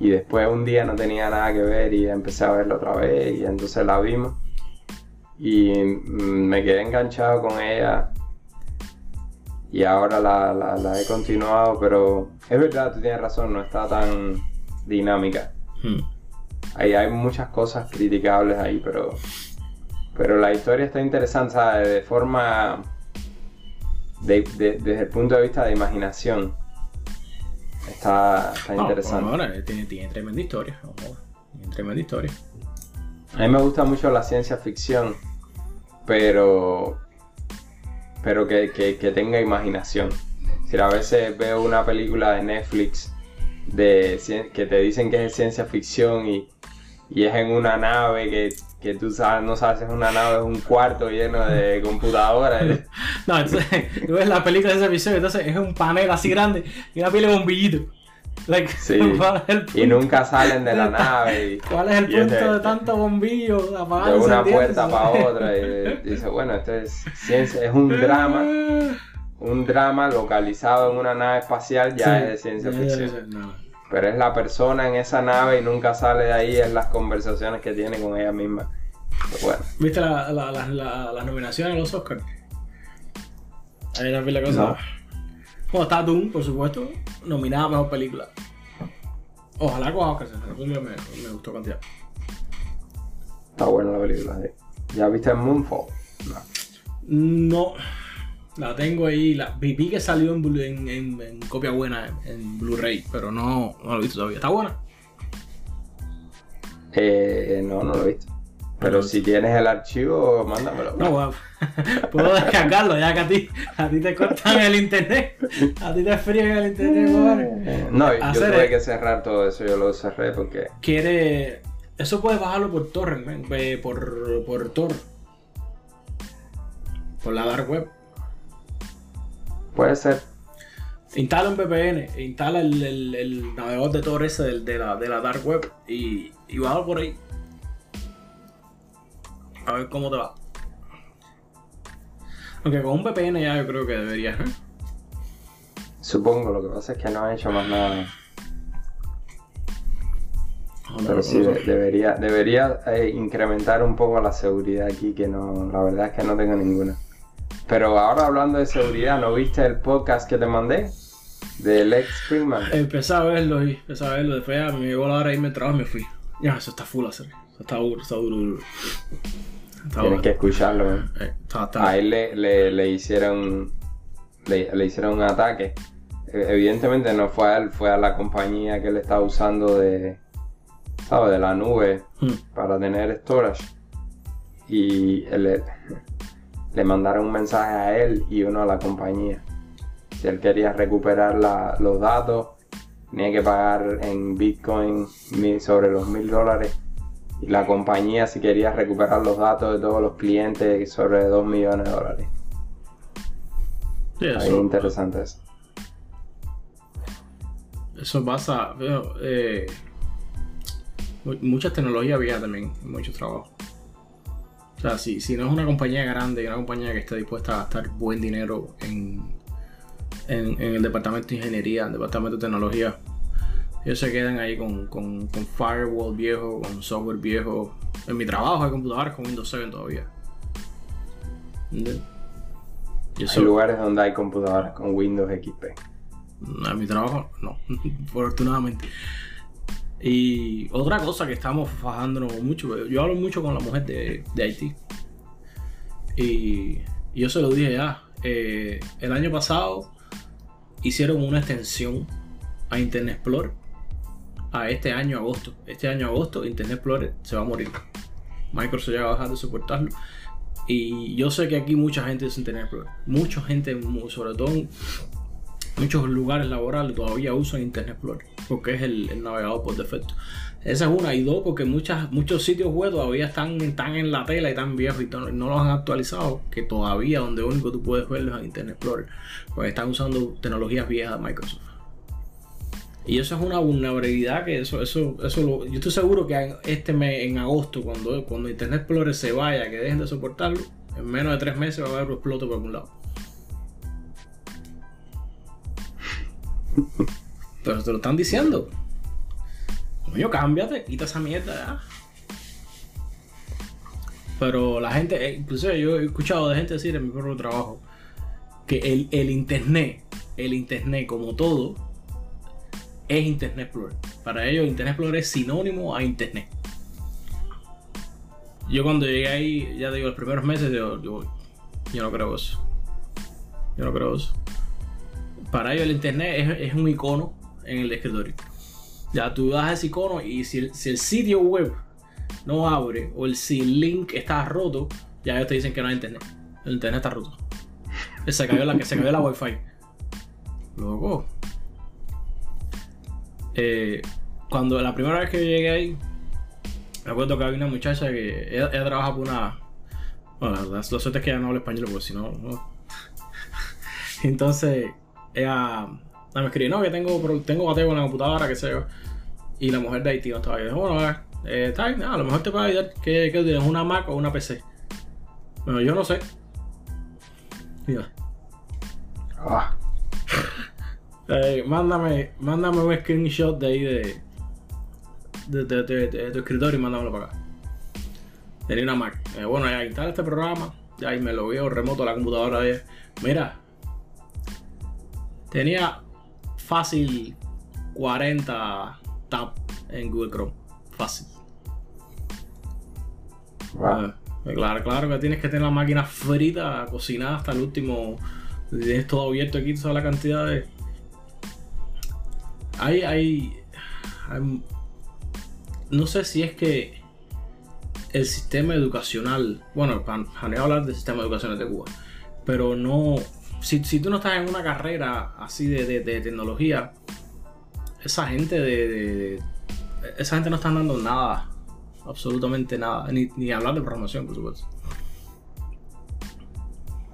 Speaker 1: Y después un día no tenía nada que ver y empecé a verla otra vez y entonces la vimos. Y me quedé enganchado con ella. Y ahora la, he continuado, pero es verdad, tú tienes razón, no está tan dinámica. Hmm. Ahí hay muchas cosas criticables ahí, pero, pero la historia está interesante, ¿sabes? De forma desde el punto de vista de imaginación, está, interesante.
Speaker 2: Bueno, tiene, tremenda historia. Tiene tremenda historia.
Speaker 1: A mí me gusta mucho la ciencia ficción, pero pero que, tenga imaginación. Si a veces veo una película de Netflix de que te dicen que es de ciencia ficción y, y es en una nave que, que tú sabes, no sabes si es una nave, es un cuarto lleno de computadoras.
Speaker 2: No, entonces, tú ves la película de ese episodio, entonces es un panel así grande y una pila de bombillitos. Like,
Speaker 1: Sí.
Speaker 2: ¿cuál es el
Speaker 1: y nunca salen de la nave. Y,
Speaker 2: ¿Cuál es el
Speaker 1: y
Speaker 2: punto
Speaker 1: de-
Speaker 2: de tantos bombillos
Speaker 1: de una puerta para otra. Y, dice, bueno, esto es ciencia, es un drama. Un drama localizado en una nave espacial ya es de ciencia ficción.
Speaker 2: No.
Speaker 1: Pero es la persona en esa nave y nunca sale de ahí, es las conversaciones que tiene con ella misma. Pero bueno,
Speaker 2: ¿Viste la- la- la- la- las nominaciones a los Oscars? Hay una pila de cosas.
Speaker 1: No.
Speaker 2: Bueno, está Doom, por supuesto, nominada a mejor película. Ojalá coja Oscar, me, me gustó cantidad.
Speaker 1: está buena la película. sí. ¿Ya viste Moonfall? No.
Speaker 2: No, la tengo ahí. La, vi, que salió en, Blu- en, en- en copia buena en, Blu-ray, pero no, no lo he visto todavía. ¿Está buena?
Speaker 1: Eh, no, no lo he visto. Pero si tienes el archivo, mándamelo.
Speaker 2: No, bueno, puedo descargarlo ya que a ti, a ti te cortan el internet. A ti te friegan el internet.
Speaker 1: Eh, no, yo
Speaker 2: Hacer
Speaker 1: tuve que cerrar todo eso, yo lo cerré porque...
Speaker 2: quiere. Eso puedes bajarlo por torrent, man, eh, por, por Tor. Por la dark web.
Speaker 1: Puede ser.
Speaker 2: Instala un VPN, instala el, el- el navegador de Tor ese del- de, la, de la dark web y, y bájalo por ahí. A ver cómo te va. Aunque con un VPN ya yo creo que deberías. ¿eh?
Speaker 1: Supongo, lo que pasa es que no han hecho más nada.
Speaker 2: No,
Speaker 1: Pero
Speaker 2: no,
Speaker 1: sí,
Speaker 2: no.
Speaker 1: de- debería, debería eh, incrementar un poco la seguridad aquí, que no, la verdad es que no tengo ninguna. Pero ahora hablando de seguridad, ¿no viste el podcast que te mandé? De Lex Springman.
Speaker 2: Empecé a verlo y empecé a verlo. Después ya me llegó la hora de irme al trabajo y me fui. Ya, eso está full hacer. Eso está duro, está duro, duro. Está
Speaker 1: Tienes
Speaker 2: duro.
Speaker 1: que escucharlo. ¿eh?
Speaker 2: Eh, está- está-
Speaker 1: A él le, le, le hicieron le, le hicieron un ataque. E- Evidentemente no fue a él, fue a la compañía que él estaba usando de, ¿sabes? de la nube
Speaker 2: Hmm.
Speaker 1: para tener storage. Y él le, mandaron un mensaje a él y uno a la compañía. Si él quería recuperar la- los datos, tenía que pagar en Bitcoin sobre los mil dólares. Y la compañía, si quería recuperar los datos de todos los clientes, sobre 2 millones de dólares.
Speaker 2: Sí,
Speaker 1: Ahí
Speaker 2: eso,
Speaker 1: interesante eso.
Speaker 2: eso pasa. veo, eh, mu- muchas tecnologías viejas también, muchos trabajos. O sea, si, si no es una compañía grande una compañía que esté dispuesta a gastar buen dinero en, en, en el departamento de ingeniería, en el departamento de tecnología, ellos se quedan ahí con, con, con firewall viejo, con software viejo. En mi trabajo hay computadores con Windows 7 todavía. ¿Entiendes? Y eso-
Speaker 1: Hay lugares donde hay computadoras con Windows XP.
Speaker 2: En mi trabajo, no, afortunadamente. Y otra cosa que estamos fajándonos mucho, yo hablo mucho con la mujer de, de Haití. Y, yo se lo dije ya. eh, el año pasado hicieron una extensión a Internet Explorer a este año agosto. Este año agosto Internet Explorer se va a morir. Microsoft ya va a dejar de soportarlo. Y yo sé que aquí mucha gente usa Internet Explorer. Mucha gente, sobre todo muchos lugares laborales, todavía usan Internet Explorer. Porque es el, navegador por defecto. Esa es una. Y dos, porque muchas, muchos sitios web todavía están, están en la tela y están viejos y to- no los han actualizado. Que todavía donde único tú puedes verlos es en Internet Explorer. Porque están usando tecnologías viejas de Microsoft. Y eso es una vulnerabilidad que eso, eso, eso lo- yo estoy seguro que este mes, en agosto, cuando, cuando Internet Explorer se vaya, que dejen de soportarlo, en menos de tres meses va a haber un exploto por algún lado. Pero te lo están diciendo. Coño, cámbiate, quita esa mierda. Pero la gente, eh, inclusive yo he escuchado de gente decir en mi propio trabajo que el, el internet, el internet como todo, es Internet Explorer. Para ellos Internet Explorer es sinónimo a Internet. Yo cuando llegué ahí, ya digo, los primeros meses, yo, yo no creo eso. Yo no creo eso. Para ellos el Internet es, un icono en el escritorio. Ya tú das ese icono y si el, si el sitio web no abre o el si link está roto, ya ellos te dicen que no hay internet. El internet está roto. Se cayó la, se cayó la wifi. loco. Eh, cuando la primera vez que llegué ahí, me acuerdo que había una muchacha que ella, ella trabaja por una. Bueno, la, la suerte es que ella no habla español, porque si no. Entonces, ella me escribió, no, que tengo, tengo bateo en la computadora, que sé yo. Y la mujer de Haití no estaba ahí. Dijo, bueno, eh, eh, está bien, a lo mejor te puedo ayudar. ¿Qué, qué tienes? ¿Una Mac o una PC? Bueno, yo no sé. Mira.
Speaker 1: Ah,
Speaker 2: Eh, mándame, mándame un screenshot de ahí de, de, de- de- de tu escritorio y mándamelo para acá. Tenía una Mac. Eh, bueno, ya instala este programa. Ya ahí me lo veo remoto a la computadora de ella. Mira. Tenía fácil 40 tab en Google Chrome. Fácil.
Speaker 1: wow.
Speaker 2: Eh, claro, claro que tienes que tener la máquina frita, cocinada hasta el último. Tienes todo abierto aquí, toda la cantidad de. Hay, hay, hay- No sé si es que el sistema educacional. Bueno, para, para hablar del sistema educacional de Cuba. Pero no. Si, si tú no estás en una carrera así de, de- de tecnología, esa gente de, Esa gente no está dando nada absolutamente nada, ni, ni hablar de programación, por supuesto.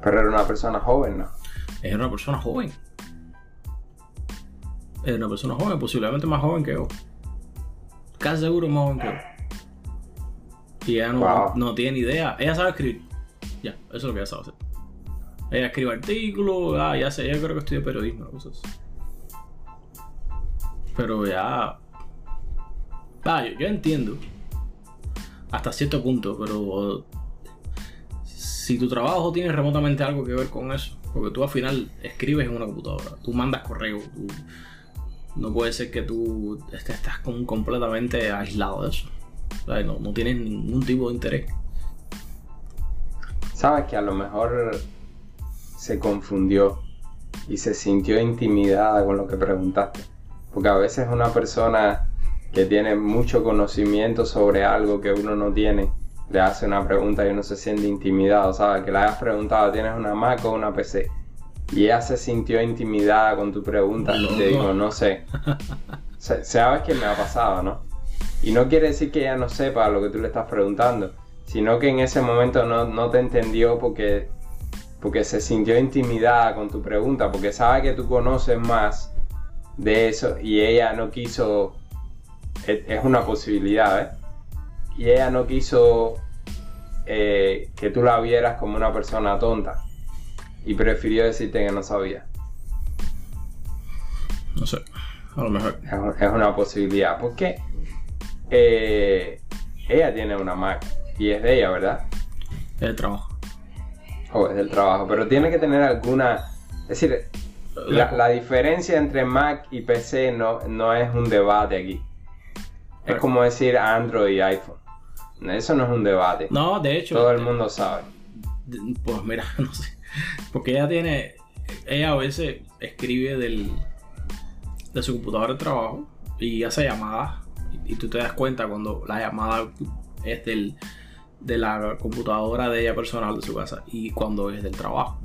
Speaker 1: Pero era una persona joven, ¿no?
Speaker 2: Es una persona joven. Es una persona joven, posiblemente más joven que yo. Casi seguro más joven que yo. Y ella no,
Speaker 1: Wow.
Speaker 2: no tiene idea. Ella sabe escribir. Ya, eso es lo que ella sabe hacer. Ella escribe artículos, ah, ya sé, ella creo que estudia periodismo, cosas. Pero ya. Ah, yo, entiendo. Hasta cierto punto, pero. Si tu trabajo tiene remotamente algo que ver con eso, porque tú al final escribes en una computadora, tú mandas correo, tú- no puede ser que tú estás como completamente aislado de eso. O sea, no, no tienes ningún tipo de interés.
Speaker 1: Sabes que a lo mejor se confundió y se sintió intimidada con lo que preguntaste. Porque a veces una persona que tiene mucho conocimiento sobre algo que uno no tiene, le hace una pregunta y uno se siente intimidado, ¿sabes? Que le hayas preguntado, ¿tienes una Mac o una PC? Y ella se sintió intimidada con tu pregunta y te dijo, no sé. Sa- Sabes que me ha pasado, ¿no? Y no quiere decir que ella no sepa lo que tú le estás preguntando, sino que en ese momento no, no te entendió porque, porque se sintió intimidada con tu pregunta, porque sabe que tú conoces más de eso y ella no quiso, es, una posibilidad, ¿eh? Y ella no quiso eh, que tú la vieras como una persona tonta y prefirió decirte que no sabía.
Speaker 2: No sé, a lo mejor.
Speaker 1: Es, un- es una posibilidad, porque eh, ella tiene una Mac y es de ella, ¿verdad?
Speaker 2: Es el trabajo.
Speaker 1: O es del trabajo, pero tiene que tener alguna... Es decir, la, la diferencia entre Mac y PC no, no es un debate aquí. Es como decir Android y iPhone. Eso no es un debate.
Speaker 2: No, de hecho.
Speaker 1: Todo el
Speaker 2: de-
Speaker 1: mundo sabe.
Speaker 2: Pues mira, no sé. Porque ella tiene. Ella a veces escribe del, de su computadora de trabajo y hace llamadas. Y, y tú te das cuenta cuando la llamada es del, de la computadora de ella personal de su casa y cuando es del trabajo.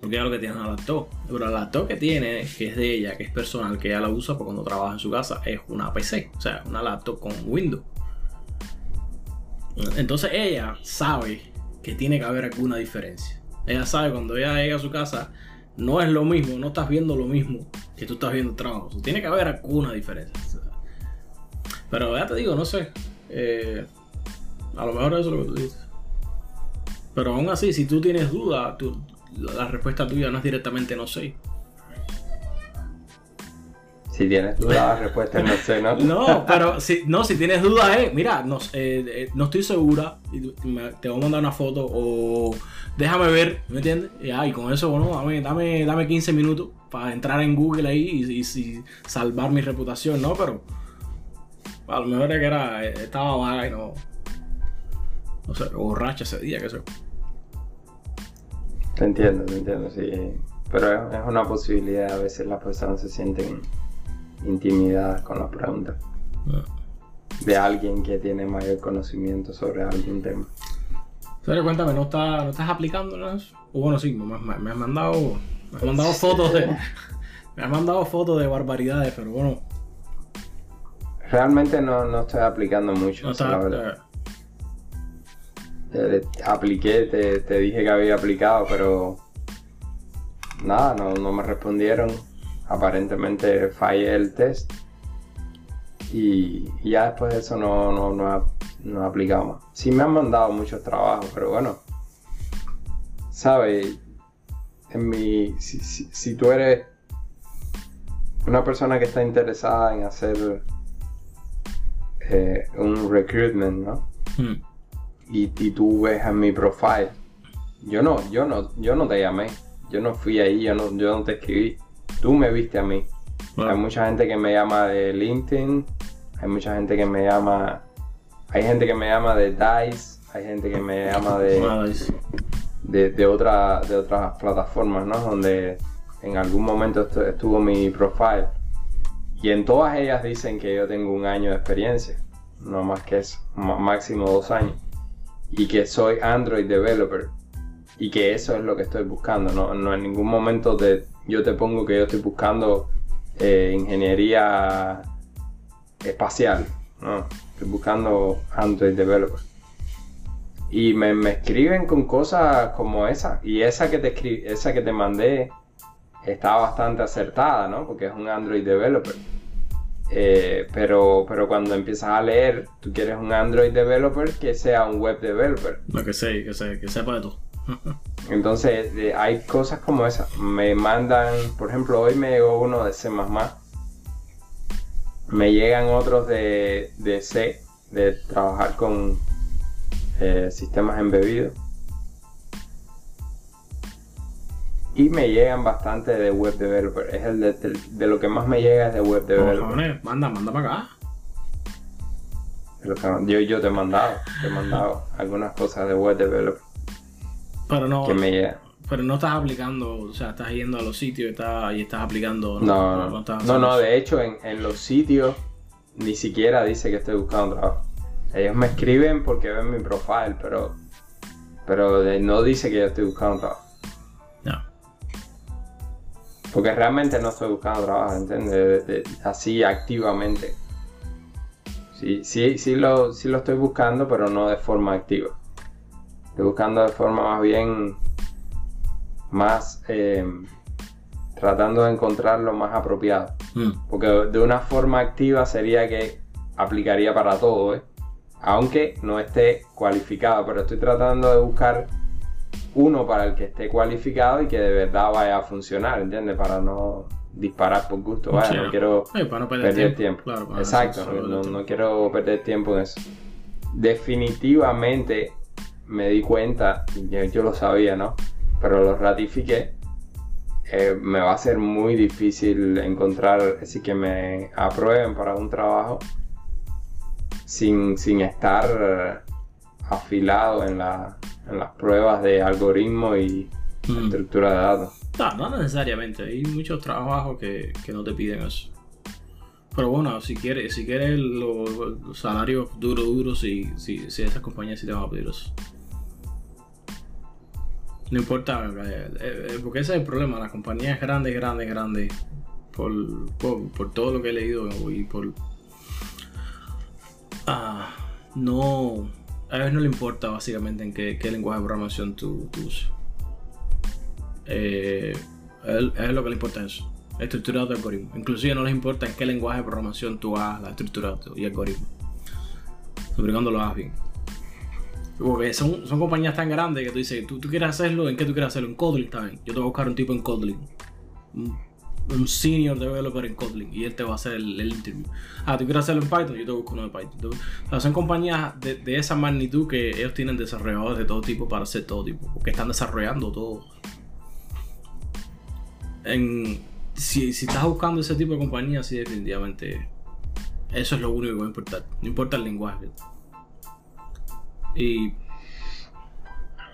Speaker 2: Porque ella lo que tiene es una laptop. Pero la laptop que tiene, que es de ella, que es personal, que ella la usa para cuando trabaja en su casa, es una PC. O sea, una laptop con Windows. Entonces ella sabe que tiene que haber alguna diferencia. Ella sabe cuando ella llega a su casa, no es lo mismo, no estás viendo lo mismo que tú estás viendo el trabajo. Tiene que haber alguna diferencia. Pero ya te digo, no sé. eh, a lo mejor eso es lo que tú dices. Pero aún así, si tú tienes duda, tú- la respuesta tuya no es directamente no sé.
Speaker 1: Si tienes dudas, la respuesta es no sé, ¿no?
Speaker 2: No, pero si, no, si tienes dudas, eh, mira, no, eh, eh, no estoy segura, y te voy a mandar una foto o déjame ver, ¿me entiendes? Y, ah, y con eso, bueno, dame, dame, dame 15 minutos para entrar en Google ahí y, y- y salvar mi reputación, ¿no? Pero a lo mejor era que era, eh, estaba vaga y no, no sé, borracha ese día, qué sé.
Speaker 1: Te entiendo, te entiendo, sí. Pero es, una posibilidad, a veces las personas se sienten intimidadas con las preguntas de alguien que tiene mayor conocimiento sobre algún tema.
Speaker 2: Pero cuéntame, ¿no, está, no estás aplicando. O bueno, sí, me, me- me has mandado Me han mandado fotos de. Me han mandado fotos de barbaridades, pero bueno.
Speaker 1: Realmente no, no estoy aplicando mucho,
Speaker 2: No está.
Speaker 1: la verdad.
Speaker 2: Eh,
Speaker 1: Eh, apliqué, te, te dije que había aplicado, pero nada, no, me respondieron. Aparentemente fallé el test. Y, ya después de eso no, no, no, no. Sí me han mandado muchos trabajos, pero bueno. ¿Sabes? En mi, si, si, si tú eres una persona que está interesada en hacer eh, un recruitment, ¿no?
Speaker 2: hmm.
Speaker 1: Y, y tú ves en mi profile, yo no, yo no, yo no te llamé, yo no fui ahí, yo no, yo no te escribí, tú me viste a mí.
Speaker 2: Bueno,
Speaker 1: Hay mucha gente que me llama de LinkedIn, hay mucha gente que me llama, hay gente que me llama de Dice, hay gente que me llama de,
Speaker 2: es-
Speaker 1: de, de, otra- de otras plataformas, ¿no? Donde en algún momento estu- estuvo mi profile. Y en todas ellas dicen que yo tengo un año de experiencia, no más que eso, má- máximo dos años. Y que soy Android developer. Y que eso es lo que estoy buscando, no, no en ningún momento te, yo te pongo que yo estoy buscando eh, ingeniería espacial, no, estoy buscando Android developer. Y me, me escriben con cosas como esa. Y esa que te escri- esa que te mandé está bastante acertada, ¿no? Porque es un Android developer. Eh, pero, pero cuando empiezas a leer, tú quieres un Android developer que sea un web developer.
Speaker 2: Lo que sé, que sé, que sepa de todo.
Speaker 1: Entonces eh, hay cosas como esa. Me mandan, por ejemplo, hoy me llegó uno de C++. Me llegan otros de, de C, de trabajar con eh, sistemas embebidos. Y me llegan bastante de web developer. Es el de, de- de lo que más me llega es de web developer.
Speaker 2: Manda, manda para acá.
Speaker 1: Yo, yo te he mandado, te he mandado algunas cosas de web developer
Speaker 2: Pero no,
Speaker 1: que me llegan.
Speaker 2: pero no estás aplicando, o sea, estás yendo a los sitios y estás, y estás aplicando.
Speaker 1: No, no, no,
Speaker 2: haciendo
Speaker 1: no,
Speaker 2: eso.
Speaker 1: de hecho en, en los sitios ni siquiera dice que estoy buscando trabajo. Ellos me escriben porque ven mi profile, pero, pero no dice que yo estoy buscando trabajo. Porque realmente no estoy buscando trabajo, ¿entiendes? De- de- así activamente. Sí, sí, sí lo, sí lo estoy buscando, pero no de forma activa. Estoy buscando de forma más bien más eh, tratando de encontrar lo más apropiado.
Speaker 2: Mm.
Speaker 1: Porque de una forma activa sería que aplicaría para todo, ¿eh? Aunque no esté cualificado, pero estoy tratando de buscar uno para el que esté cualificado y que de verdad vaya a funcionar, ¿entiendes? Para no disparar por gusto, vaya,
Speaker 2: Sí,
Speaker 1: no quiero
Speaker 2: Eh, para no perder,
Speaker 1: perder
Speaker 2: tiempo.
Speaker 1: tiempo.
Speaker 2: Claro, para
Speaker 1: Exacto, no, no-
Speaker 2: tiempo.
Speaker 1: no quiero perder tiempo en eso. Definitivamente me di cuenta, yo, yo lo sabía, ¿no? Pero lo ratifiqué. eh, me va a ser muy difícil encontrar, así que me aprueben para un trabajo sin, sin estar afilado en, la- en las pruebas de algoritmo y
Speaker 2: Mm.
Speaker 1: estructura de datos.
Speaker 2: No, no necesariamente. Hay muchos trabajos que, que no te piden eso. Pero bueno, si quieres, si quieres los, los salarios duros, duros, si, si, si esas compañías sí te van a pedir eso. No importa, eh, eh, porque ese es el problema. Las compañías grandes, grandes, grandes, por, por, por todo lo que he leído y por... Ah, no... A ellos no le importa básicamente en qué, lenguaje de programación tú, tú uses. Eh, lo que le importa es eso. Estructurado de algoritmo. Inclusive no les importa en qué lenguaje de programación tú hagas la estructura y algoritmo. Siempre cuando lo hagas bien. Porque son, compañías tan grandes que tú dices, ¿tú, quieres hacerlo, ¿en qué tú quieres hacerlo? En Kotlin bien. Yo te voy a buscar un tipo en Kotlin. Un, senior developer en Kotlin y él te va a hacer el, interview. Ah, ¿tú quieres hacerlo en Python? Yo te busco uno de Python. O son compañías de, esa magnitud que ellos tienen desarrolladores de todo tipo para hacer todo tipo. Porque están desarrollando todo si, si estás buscando ese tipo de compañía, sí, definitivamente eso es lo único que va a importar. No importa el lenguaje. Y,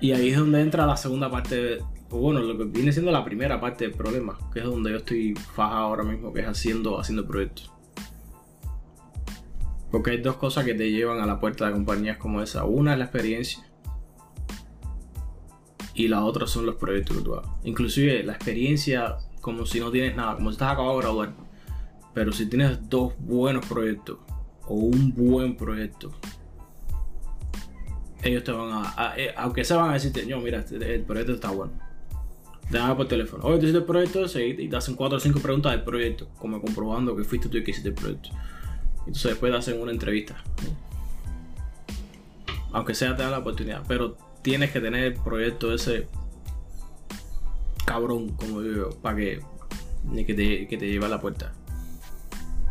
Speaker 2: y ahí es donde entra la segunda parte, de- o bueno, lo que viene siendo la primera parte del problema, que es donde yo estoy fajado ahora mismo, que es haciendo, haciendo proyectos. Porque hay dos cosas que te llevan a la puerta de compañías como esa. Una es la experiencia. y la otra son los proyectos que tú hagas. Inclusive la experiencia como si no tienes nada, como si estás acabado de graduar. Pero si tienes dos buenos proyectos o un buen proyecto, ellos te van a, eh, aunque se van a decirte, no, mira, este, el proyecto está bueno. Te llaman por teléfono. Oye, tú hiciste el proyecto y te hacen cuatro o cinco preguntas del proyecto, como comprobando que fuiste tú el que hiciste el proyecto. Entonces después te hacen una entrevista. Aunque sea te da la oportunidad, pero tienes que tener el proyecto ese cabrón, como digo para que, que, te, que te lleve a la puerta.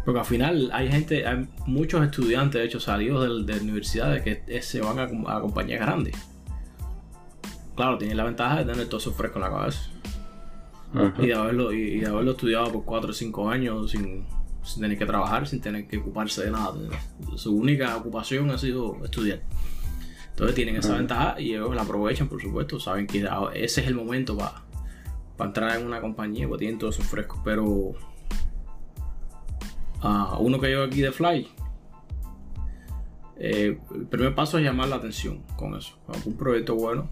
Speaker 2: Porque al final hay gente, hay muchos estudiantes, de hecho, salidos de, universidades que se van a, a, compañías grandes. Claro, tienen la ventaja de tener todo eso fresco en la cabeza. Y, de haberlo, y, de haberlo estudiado por 4 o 5 años sin, sin, tener que trabajar, sin tener que ocuparse de nada. Su única ocupación ha sido estudiar. Entonces tienen esa ventaja y ellos la aprovechan, por supuesto. Saben que ese es el momento para entrar en una compañía, pues tienen todo eso fresco. Pero uno que llevo aquí de Fly, eh, el primer paso es llamar la atención con eso. Un proyecto bueno.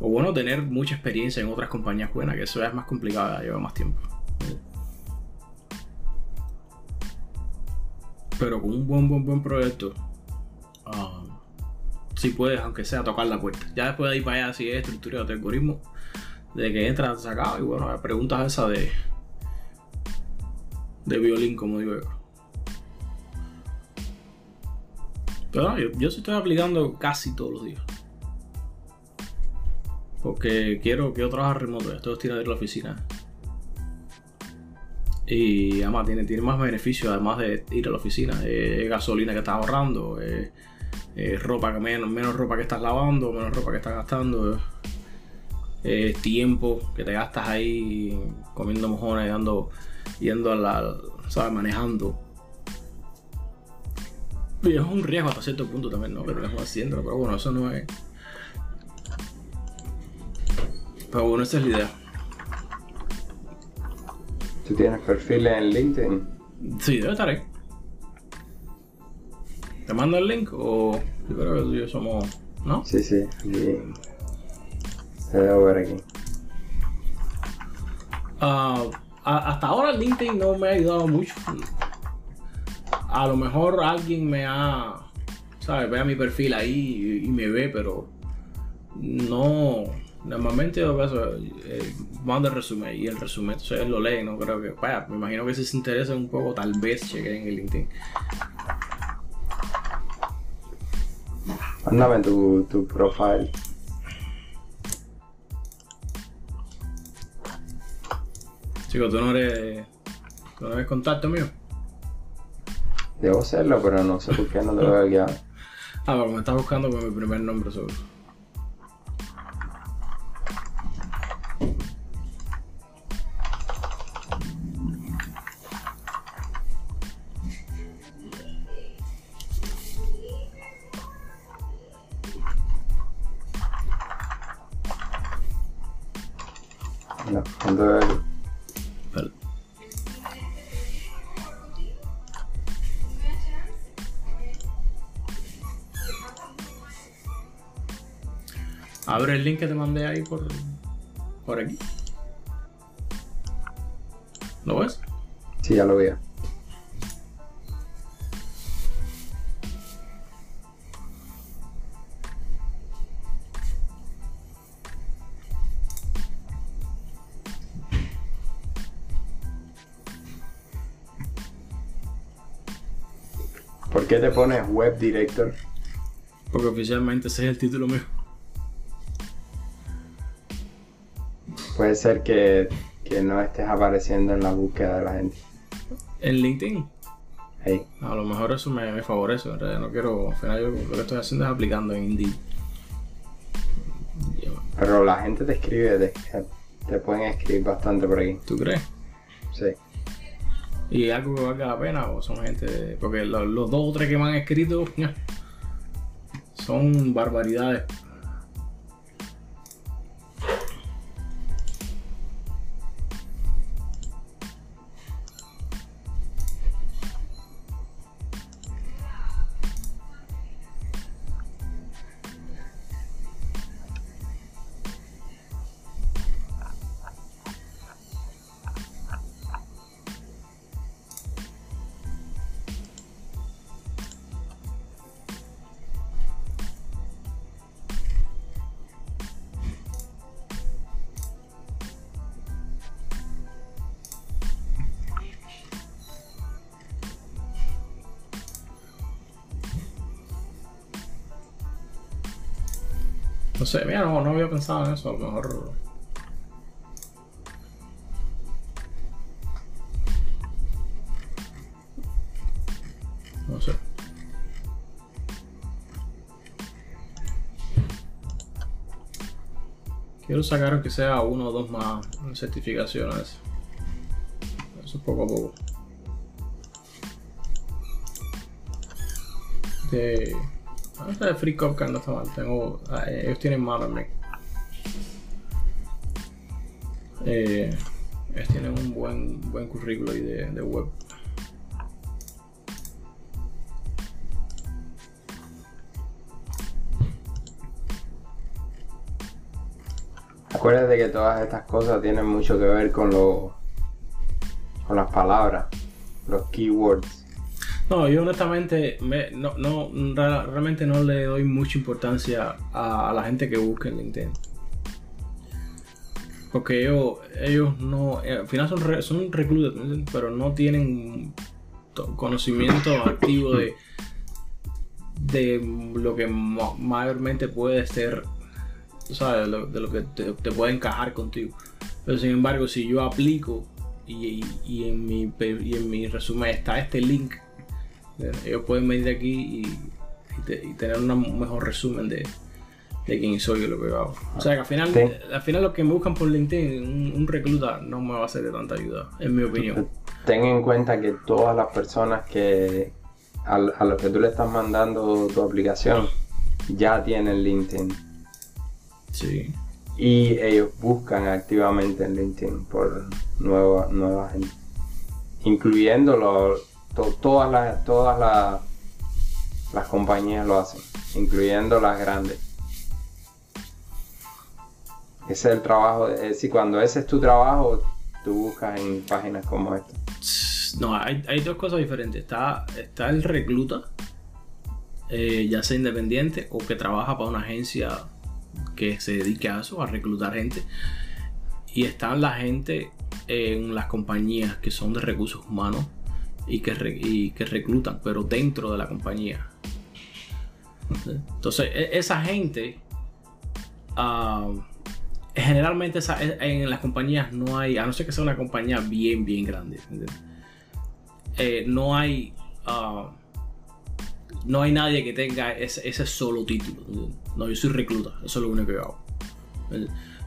Speaker 2: O bueno, tener mucha experiencia en otras compañías buenas, que eso es más complicado, lleva más tiempo. Pero con un buen, buen, buen proyecto, si puedes, aunque sea, tocar la puerta. Ya después de ir para allá, si es estructura de algoritmo, de que entras, sacado, y bueno, preguntas esa de de violín, como digo yo. Pero yo, yo estoy aplicando casi todos los días. Porque quiero, quiero trabajar remoto, esto es tirar de la oficina. Y además tiene, tiene más beneficios, además de ir a la oficina. Es gasolina que estás ahorrando, es, ropa que menos, menos ropa que estás lavando, menos ropa que estás gastando. Es tiempo que te gastas ahí comiendo mojones, dando yendo a la, ¿sabes? Manejando. Y es un riesgo hasta cierto punto también, ¿no? Que estamos haciendo, pero bueno, eso no es. Pero bueno, esa es la idea.
Speaker 1: ¿Tú tienes perfil en LinkedIn?
Speaker 2: Sí, debe estar ahí. ¿Te mando el link o yo creo que tú y yo somos. ¿No?
Speaker 1: Sí, sí. Aquí. Te debo ver aquí.
Speaker 2: Ah hasta ahora LinkedIn no me ha ayudado mucho. A lo mejor alguien me ha, ¿sabes? Ve a mi perfil ahí y, me ve, pero no. Normalmente yo eh, mando el resumen y el resumen, entonces lo lee, no creo que. Vaya, me imagino que si se interesa un poco, tal vez chequen en el LinkedIn.
Speaker 1: Mándame tu, tu profile.
Speaker 2: Chico, tú no eres. ¿Tú no eres contacto mío?
Speaker 1: Debo serlo, pero no sé por qué no te veo aquí Ah,
Speaker 2: porque me estás buscando con mi primer nombre seguro. El link que te mandé ahí por, por aquí. ¿Lo ves?
Speaker 1: Sí, ya lo veo. ¿Por qué te pones Web Director?
Speaker 2: Porque oficialmente ese es el título mío.
Speaker 1: Puede ser que, no estés apareciendo en la búsqueda de la gente.
Speaker 2: ¿En LinkedIn?
Speaker 1: Hey.
Speaker 2: A lo mejor eso me, favorece, en realidad no quiero, al final yo lo que estoy haciendo es aplicando en Indeed.
Speaker 1: Pero la gente te escribe, te, pueden escribir bastante por aquí.
Speaker 2: ¿Tú crees?
Speaker 1: Sí.
Speaker 2: ¿Y algo que valga la pena o son gente...? Porque los, los dos o tres que me han escrito son barbaridades mira, no, no había pensado en eso, a lo mejor. No sé. Quiero sacar que sea uno o dos más certificaciones. Eso poco a poco. Esta de Free Copcard no está mal. Tengo. ah, eh, ellos tienen más también. Eh, ellos tienen un buen, buen currículo ahí de, de web.
Speaker 1: Acuérdate que todas estas cosas tienen mucho que ver con lo, con las palabras, los keywords.
Speaker 2: No, yo honestamente me- no, no, realmente no le doy mucha importancia a, la gente que busca en LinkedIn. Porque ellos, ellos no, eh, al final son, son reclutas, pero no tienen to- conocimiento activo de, de lo que ma- mayormente puede ser, ¿sabes? De lo, que te, puede encajar contigo. Pero sin embargo, si yo aplico y, y en, mi, y en mi resumen está este link, ellos pueden venir aquí y, y te- y tener una- un mejor resumen de, de quién soy y lo que hago. O sea que al final,
Speaker 1: Sí.
Speaker 2: al final los que me buscan por LinkedIn, un, un recluta no me va a ser de tanta ayuda, en mi opinión.
Speaker 1: Ten en cuenta que todas las personas que a, a los que tú le estás mandando tu aplicación ya tienen LinkedIn
Speaker 2: Sí.
Speaker 1: y ellos buscan activamente en LinkedIn por nueva, nueva gente, incluyendo lo- to- todas las todas las compañías lo hacen, incluyendo las grandes. Ese es el trabajo, es decir, cuando ese es tu trabajo, tú buscas en páginas como esta.
Speaker 2: No, hay, hay dos cosas diferentes. Está, está el recluta, eh, ya sea independiente o que trabaja para una agencia que se dedique a eso, a reclutar gente. Y están la gente en las compañías que son de recursos humanos y que, y que reclutan, pero dentro de la compañía. Entonces, e- esa gente, ah, generalmente e- en las compañías no hay, a no ser que sea una compañía bien, bien grande. Eh, no hay ah, no hay nadie que tenga ese, ese solo título. No, yo soy recluta, eso es lo único que hago.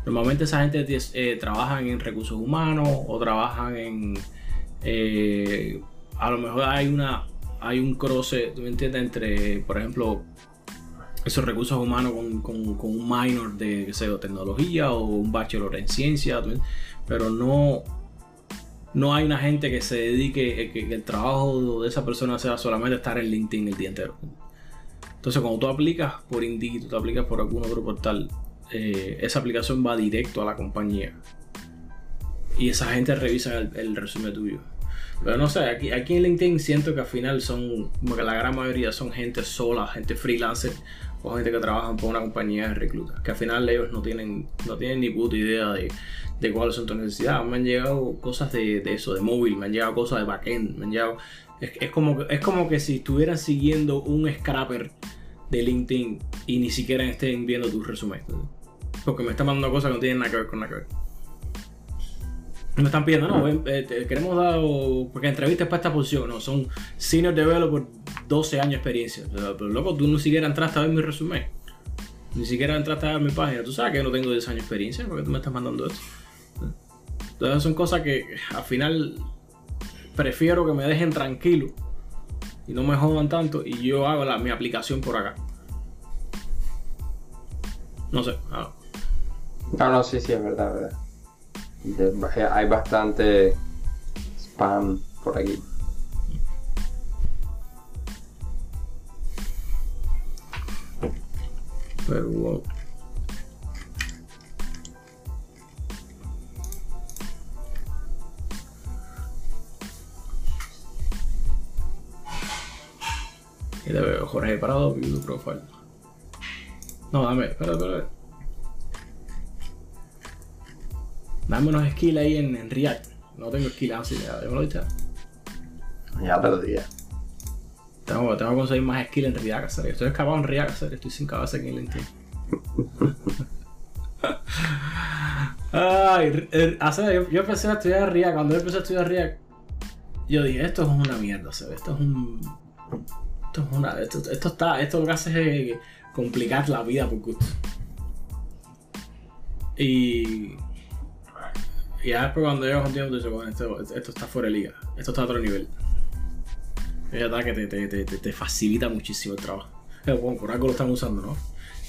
Speaker 2: Normalmente esa gente eh, trabajan en recursos humanos o trabajan en eh, a lo mejor hay una hay un cruce, ¿tú me entiendes? Entre, por ejemplo, esos recursos humanos con, con- un minor de qué sé tecnología o un bachelor en ciencia, pero no no hay una gente que se dedique, eh, que, que el trabajo de esa persona sea solamente estar en LinkedIn el día entero. Entonces, cuando tú aplicas por Indeed, tú aplicas por algún otro portal, eh, esa aplicación va directo a la compañía. Y esa gente revisa el resumen tuyo. Pero no sé, aquí, aquí en LinkedIn siento que al final son, como que la gran mayoría son gente sola, gente freelancer o gente que trabajan por una compañía de reclutas. Que al final ellos no tienen, no tienen ni puta idea de, de cuáles son tus necesidades. Me han llegado cosas de, de eso, de móvil, me han llegado cosas de backend, me han llegado... Es, es como, es como que si estuvieran siguiendo un scrapper de LinkedIn y ni siquiera estén viendo tus resumen. Porque me están mandando cosas que no tienen nada que ver con nada que ver. Me están pidiendo, no, eh, queremos dar, porque entrevistas para esta posición, no, son senior developer, 12 años de experiencia. Pero loco, tú ni siquiera entraste a ver mi resumen. Ni siquiera entraste a ver mi página. Tú sabes que yo no tengo 10 años de experiencia, porque tú me estás mandando esto. Entonces son cosas que al final prefiero que me dejen tranquilo y no me jodan tanto y yo hago mi aplicación por acá. No sé. ah,
Speaker 1: No, no, sí, sí, es verdad, verdad. Hay bastante spam por aquí.
Speaker 2: pero wow. Y le veo Jorge Parado, view profile. No, dame, espera, espera. Dame unos skills ahí en, en React. No tengo skills así, ya, yo me lo he dicho.
Speaker 1: Ya dije.
Speaker 2: Tengo, tengo que conseguir más skills en React hacer. Estoy escapado en React hacer, estoy sin cabeza aquí en LinkedIn. Ay, yo, yo, empecé a estudiar React. Cuando yo empecé a estudiar React, yo dije, esto es una mierda, ¿sabes? Esto es un. Esto es una. Esto, está. Esto lo que hace es complicar la vida por gusto. Y. Y ya después cuando llegas un tiempo, dices, bueno, esto, esto está fuera de liga. Esto está a otro nivel. Es verdad que te, te, te, te facilita muchísimo el trabajo. Bueno, por lo están usando, ¿no?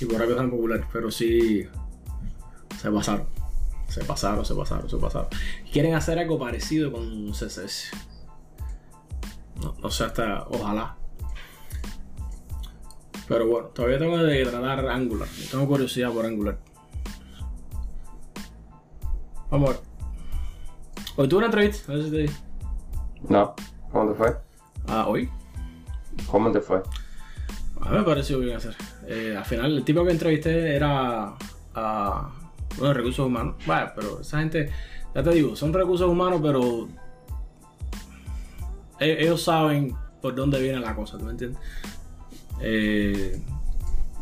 Speaker 2: Y por algo están populares, pero sí se pasaron. Se pasaron, se pasaron, se pasaron. Quieren hacer algo parecido con CSS. No, no sé hasta, ojalá. Pero bueno, todavía tengo que tratar Angular. Tengo curiosidad por Angular. Vamos a ver. Hoy tuve una entrevista, no sé si te
Speaker 1: No, ¿cómo te fue?
Speaker 2: Ah, hoy.
Speaker 1: ¿Cómo te fue?
Speaker 2: A mí me pareció bien hacer. Eh, al final, el tipo que entrevisté era a bueno, recursos humanos. Vaya, pero esa gente, ya te digo, son recursos humanos, pero e-, ellos saben por dónde viene la cosa, ¿tú me entiendes? Eh,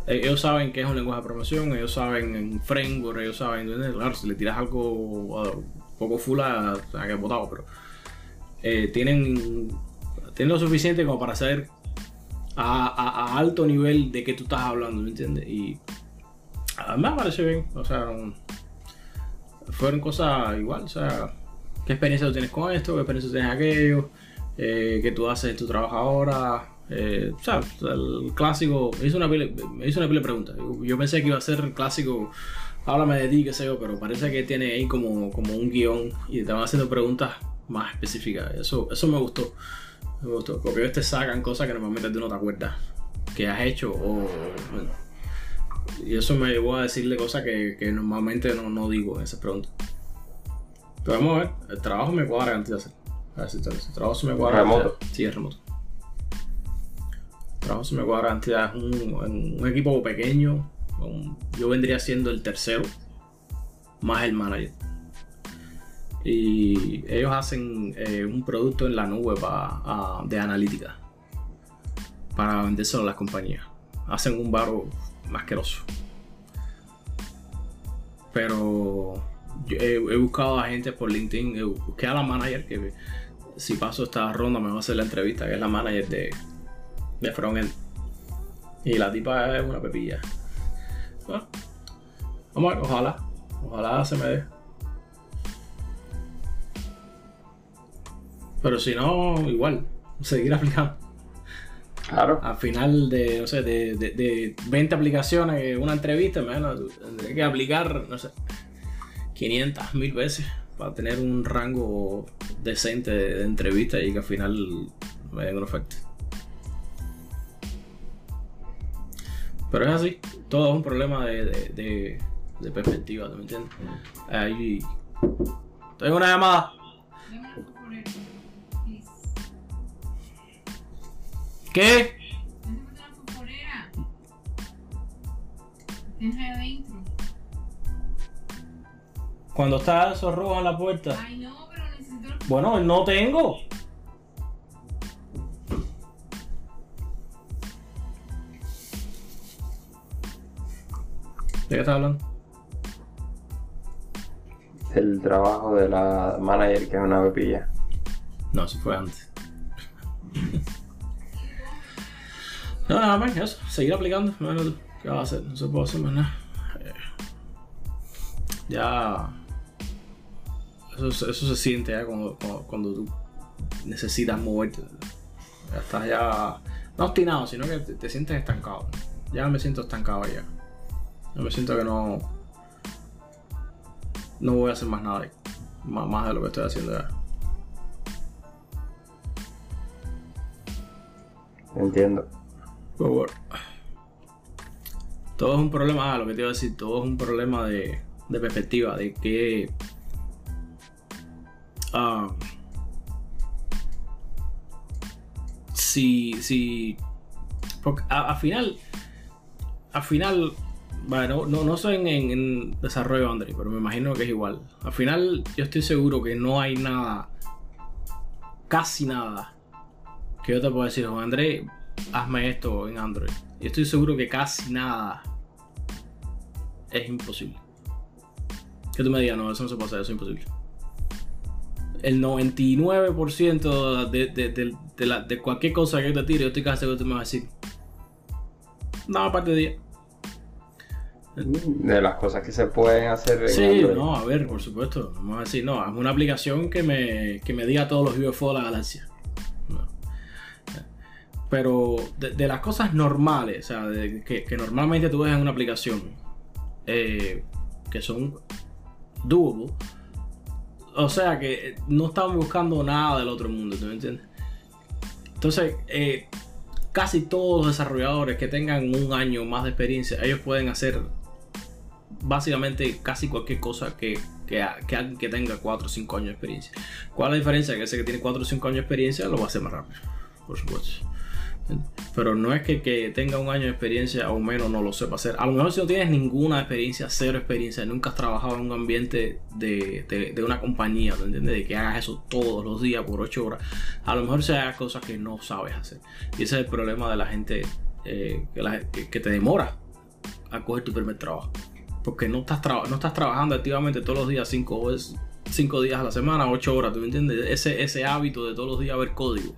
Speaker 2: e-, ellos saben qué es un lenguaje de programación, ellos saben en framework, ellos saben, claro, si le tiras algo poco full a, a que botado, pero eh, tienen, tienen lo suficiente como para saber a, alto nivel de qué tú estás hablando, ¿me entiendes? Y a mí me parece bien, o sea, fueron cosas igual, o sea, ¿qué experiencia tú tienes con esto? ¿Qué experiencia tienes aquello? Eh, ¿Qué tú haces en tu trabajo ahora? Eh, o sea, el clásico, me hizo una me hizo una pila de preguntas. Yo, pensé que iba a ser el clásico, háblame de ti, qué sé yo, pero parece que tiene ahí como, como un guion y te van haciendo preguntas más específicas. Eso, eso me gustó. Me gustó. Porque ellos te sacan cosas que normalmente tú no te acuerdas que has hecho o. y eso me llevó a decirle cosas que, normalmente no, no, digo en esas preguntas. Pero vamos a ver, el trabajo me cuadra antes de hacer. A ver si el trabajo se me cuadra.
Speaker 1: ¿Remoto?
Speaker 2: Sí, es remoto. El trabajo se me cuadra antes de un, un equipo pequeño. Yo vendría siendo el tercero, más el manager y ellos hacen eh, un producto en la nube de analítica para vendérselo a las compañías. Hacen un barro masqueroso. Pero he, buscado a gente por LinkedIn, busqué a la manager que si paso esta ronda me va a hacer la entrevista, que es la manager de, de Frontend. Y la tipa es una pepilla. vamos a ver, ojalá, ojalá se me dé. Pero si no, igual, seguir aplicando.
Speaker 1: Claro.
Speaker 2: Al final de, no sé, de, de, 20 aplicaciones, una entrevista, tendré que aplicar, no sé, 500, 1000 veces para tener un rango decente de, entrevista y que al final me den un efecto. Pero es así, todo es un problema de, perspectiva, ¿me entiendes? Ahí. Tengo una llamada. ¿Qué? Cuando está eso rojo en la puerta.
Speaker 3: Ay, no, pero necesito.
Speaker 2: Bueno, no tengo. ¿De qué estás hablando?
Speaker 1: El trabajo de la manager que es una pepilla.
Speaker 2: No, si fue antes. No, nada más, eso. Seguir aplicando. ¿Qué va a hacer? No se puede hacer más nada. Eh, ya. Eso, eso, se siente ya cuando, cuando, tú necesitas moverte. Ya estás ya. No obstinado, sino que te, sientes estancado. Ya me siento estancado ya. Yo me siento que no. No voy a hacer más nada. Más, más de lo que estoy haciendo ya.
Speaker 1: Entiendo.
Speaker 2: Todo es un problema, ah, lo que te iba a decir, todo es un problema de, perspectiva, de que ah, si, si, porque al final, al final, bueno, no, no soy en, desarrollo Android, pero me imagino que es igual. Al final, yo estoy seguro que no hay nada, casi nada, que yo te pueda decir, Juan Andrés, hazme esto en Android. Y estoy seguro que casi nada es imposible. Que tú me digas, no, eso no se puede hacer, eso es imposible. El 99% de, de, de, de, la, de cualquier cosa que yo te tire, yo estoy casi seguro que tú me vas a decir. No, aparte de 10.
Speaker 1: De las cosas que se pueden hacer en
Speaker 2: Sí,
Speaker 1: Android.
Speaker 2: no, a ver, por supuesto. Vamos a decir, no, es una aplicación que me, que me diga todos los UFO de la galaxia. No. Pero de, de las cosas normales, o sea, de- que, que normalmente tú ves en una aplicación, eh, que son doable, o sea que no estamos buscando nada del otro mundo, ¿tú me entiendes? Entonces, eh, casi todos los desarrolladores que tengan un año más de experiencia, ellos pueden hacer básicamente casi cualquier cosa que, que, que alguien que tenga 4 o 5 años de experiencia. ¿Cuál es la diferencia? Que ese que tiene 4 o 5 años de experiencia lo va a hacer más rápido, por supuesto. Pero no es que, que tenga un año de experiencia o menos no lo sepa hacer. A lo mejor si no tienes ninguna experiencia, cero experiencia, nunca has trabajado en un ambiente de, de, de una compañía, ¿me entiendes? De que hagas eso todos los días por 8 horas. A lo mejor se hagas cosas que no sabes hacer. Y ese es el problema de la gente eh, que, la- que te demora a coger tu primer trabajo. Porque no estás, no estás trabajando activamente todos los días, 5 cinco días a la semana, 8 horas, ¿tú me entiendes? Ese, ese hábito de todos los días ver código,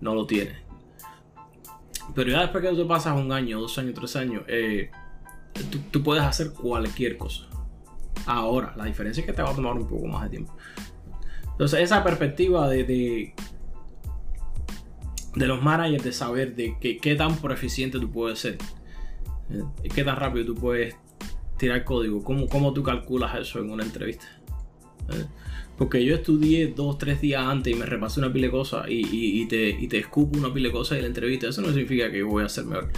Speaker 2: no lo tienes. Pero ya después que tú pasas un año, dos años, tres años, eh, tú, puedes hacer cualquier cosa. Ahora, la diferencia es que te va a tomar un poco más de tiempo. Entonces, esa perspectiva de, de, los managers de saber de qué tan proficiente tú puedes ser, eh, qué tan rápido tú puedes tirar código, cómo, cómo tú calculas eso en una entrevista. Eh, Porque yo estudié dos, tres días antes y me repasé una pila de cosas y, y- y te, y te escupo una pila de cosas en la entrevista. Eso no significa que yo voy a ser mejor.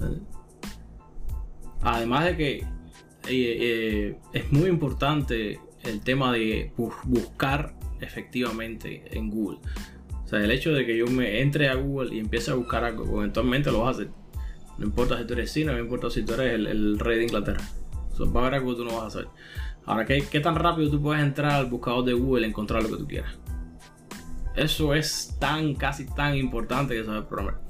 Speaker 2: Eh, Además de que eh, es muy importante el tema de bu- buscar efectivamente en Google. O sea, el hecho de que yo me entre a Google y empiece a buscar algo, eventualmente lo vas a hacer. No importa si tú eres chino, no importa si tú eres el rey de Inglaterra. Va a haber algo que tú no vas a hacer. Ahora, ¿qué, ¿qué tan rápido tú puedes entrar al buscador de Google y encontrar lo que tú quieras? Eso es tan, casi tan importante que saber programar.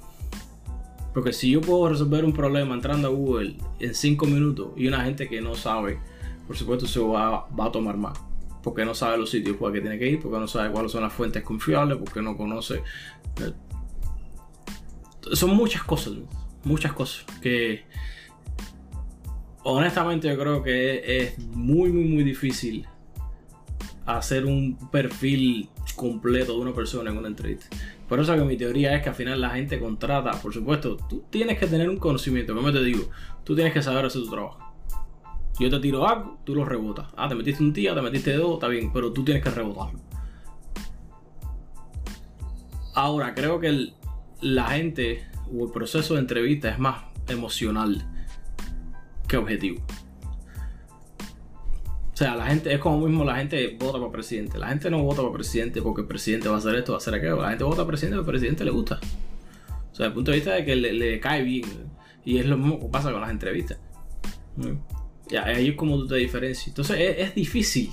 Speaker 2: Porque si yo puedo resolver un problema entrando a Google en 5 minutos y una gente que no sabe, por supuesto se va, a tomar más. Porque no sabe los sitios por que tiene que ir, porque no sabe cuáles son las fuentes confiables, porque no conoce. eh, Son muchas cosas, muchas cosas que honestamente yo creo que es muy, muy, muy difícil hacer un perfil completo de una persona en una entrevista. Por eso que mi teoría es que al final la gente contrata, por supuesto, tú tienes que tener un conocimiento, como te digo, tú tienes que saber hacer tu trabajo. Yo te tiro algo, tú lo rebotas. Ah, te metiste un día, te metiste dos, está bien, pero tú tienes que rebotarlo. Ahora, creo que la gente o el proceso de entrevista es más emocional que objetivo. O sea, la gente es como mismo la gente vota para presidente. La gente no vota para presidente porque el presidente va a hacer esto, va a hacer aquello. La gente vota para presidente porque el presidente le gusta. O sea, desde el punto de vista de que le, cae bien. Y es lo mismo que pasa con las entrevistas. Y ahí es como tú te diferencias. Entonces es, es difícil.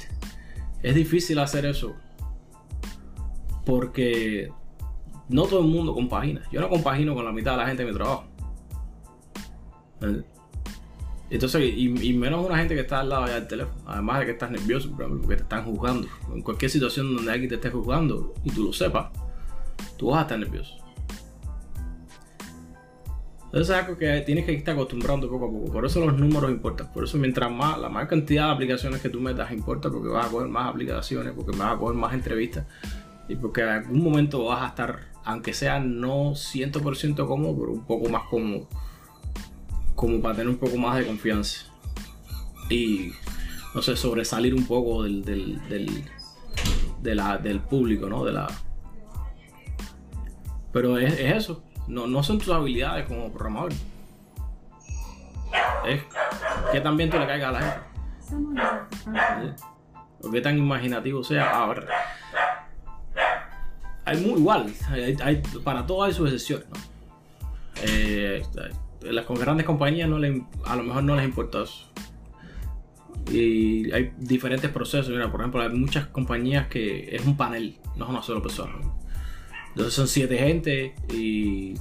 Speaker 2: Es difícil hacer eso. Porque no todo el mundo compagina. Yo no compagino con la mitad de la gente de mi trabajo. Entonces, y, menos una gente que está al lado del teléfono. Además de que estás nervioso, por ejemplo, porque te están juzgando. En cualquier situación donde alguien te esté juzgando y tú lo sepas, tú vas a estar nervioso. Entonces es algo que tienes que irte acostumbrando poco a poco. Por eso los números importan. Por eso mientras más, la más cantidad de aplicaciones que tú metas importa porque vas a coger más aplicaciones, porque vas a coger más entrevistas. Y porque en algún momento vas a estar, aunque sea no 100% cómodo, pero un poco más cómodo como para tener un poco más de confianza. Y no sé sobresalir un poco del del, del, de la- del público no de la pero es, es eso. No, no son tus habilidades como programador. Es que también tú le caigas a la gente. ¿sí? qué tan imaginativo sea. Ahora hay muy igual hay- hay- para todo hay sus excepciones. Eh, las grandes compañías no le, a lo mejor no les importa eso. Y hay diferentes procesos. Mira, por ejemplo, hay muchas compañías que es un panel, no es una sola persona. Entonces son siete gente y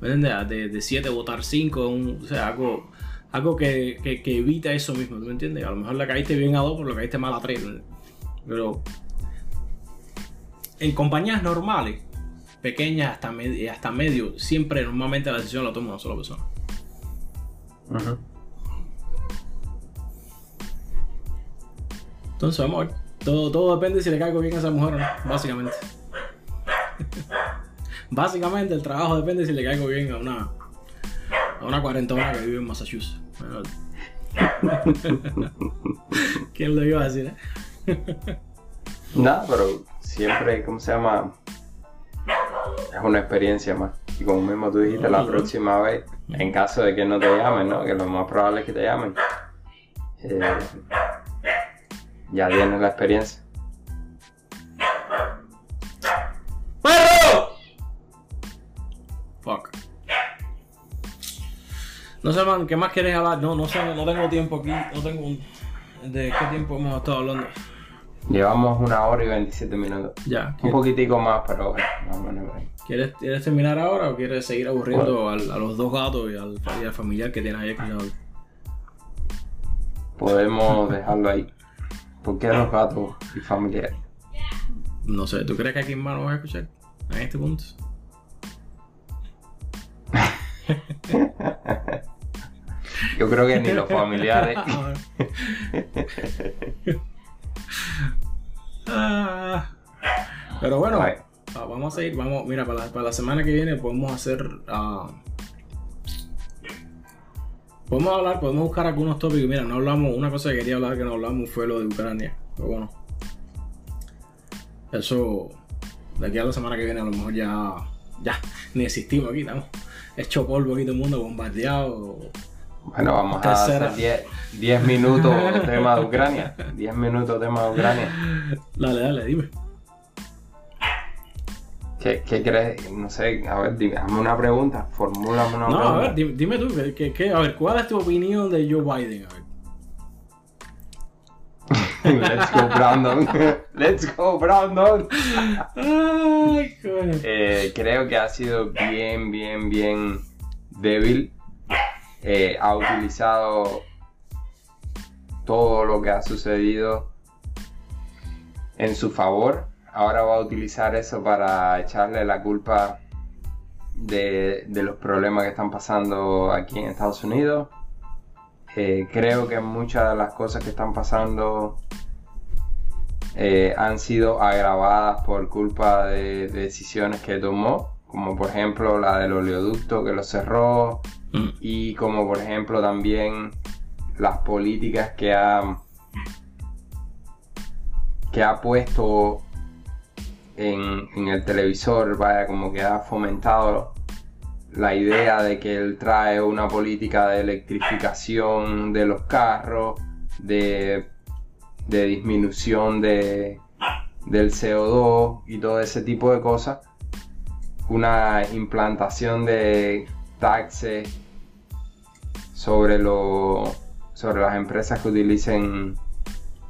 Speaker 2: ¿me de, de siete votar cinco, un- o sea, algo, algo que, evita eso mismo, ¿tú me entiendes? A lo mejor la caíste bien a dos, pero la caíste mal a tres. Pero en compañías normales, pequeñas hasta, med- hasta medio, siempre normalmente la decisión la toma una sola persona. Entonces vamos a ver. Todo, todo depende si le caigo bien a esa mujer o no, básicamente. básicamente el trabajo depende si le caigo bien a una, a una cuarentona que vive en Massachusetts. ¿Quién lo iba a decir, eh?
Speaker 1: Nada, pero siempre, ¿cómo se llama? Es una experiencia más. Y como mismo tú dijiste, la próxima vez, en caso de que no te llamen, ¿no? Que lo más probable es que te llamen. eh, ya tienes la experiencia.
Speaker 2: ¡Perro! Fuck. No sé, man, ¿qué más quieres hablar? No, no sé, no tengo tiempo aquí. No tengo un... ¿De qué tiempo hemos estado hablando?
Speaker 1: Llevamos una hora y 27 minutos.
Speaker 2: Ya.
Speaker 1: Un poquitico más, pero más o menos por ahí.
Speaker 2: ¿Quieres, ¿Quieres terminar ahora o quieres seguir aburriendo al- a los dos gatos y al, y al familiar que tienes ahí escuchando?
Speaker 1: Podemos dejarlo ahí. Porque los gatos y familiares.
Speaker 2: No sé, ¿tú crees que aquí más nos vas a escuchar en este punto?
Speaker 1: Yo creo que ni los familiares.
Speaker 2: Ah. Pero bueno, ah, vamos a seguir. Vamos, mira, para la, para la semana que viene podemos hacer. ah, podemos hablar, podemos buscar algunos tópicos. Mira, no hablamos. Una cosa que quería hablar que no hablamos fue lo de Ucrania. Pero bueno, eso de aquí a la semana que viene a lo mejor ya. Ya, ni existimos aquí, estamos hecho polvo aquí todo el mundo, bombardeado.
Speaker 1: Bueno, vamos
Speaker 2: Tercera.
Speaker 1: a hacer 10, 10 minutos tema de Ucrania. 10 minutos tema de Ucrania.
Speaker 2: Dale, dale, dime.
Speaker 1: ¿Qué, qué crees? No sé, a ver, dime, hazme una pregunta. Formúlame una
Speaker 2: No, a
Speaker 1: pregunta.
Speaker 2: ver, dime, dime tú, que, que- que- a ver, ¿cuál es tu opinión de Joe Biden? A ver.
Speaker 1: Let's go, Brandon. Let's go, Brandon.
Speaker 2: Ay, coño.
Speaker 1: Eh, creo que ha sido bien, bien, bien débil. Eh, ha utilizado todo lo que ha sucedido en su favor. Ahora va a utilizar eso para echarle la culpa de, los problemas que están pasando aquí en Estados Unidos. Eh, creo que muchas de las cosas que están pasando eh, han sido agravadas por culpa de, de decisiones que tomó, como por ejemplo la del oleoducto que lo cerró
Speaker 2: Mm.
Speaker 1: y como por ejemplo también las políticas que ha que ha puesto en, en el televisor, vaya, como que ha fomentado la idea de que él trae una política de electrificación de los carros, de, de disminución de, del CO2 y todo ese tipo de cosas. Una implantación de taxes sobre, sobre las empresas que utilicen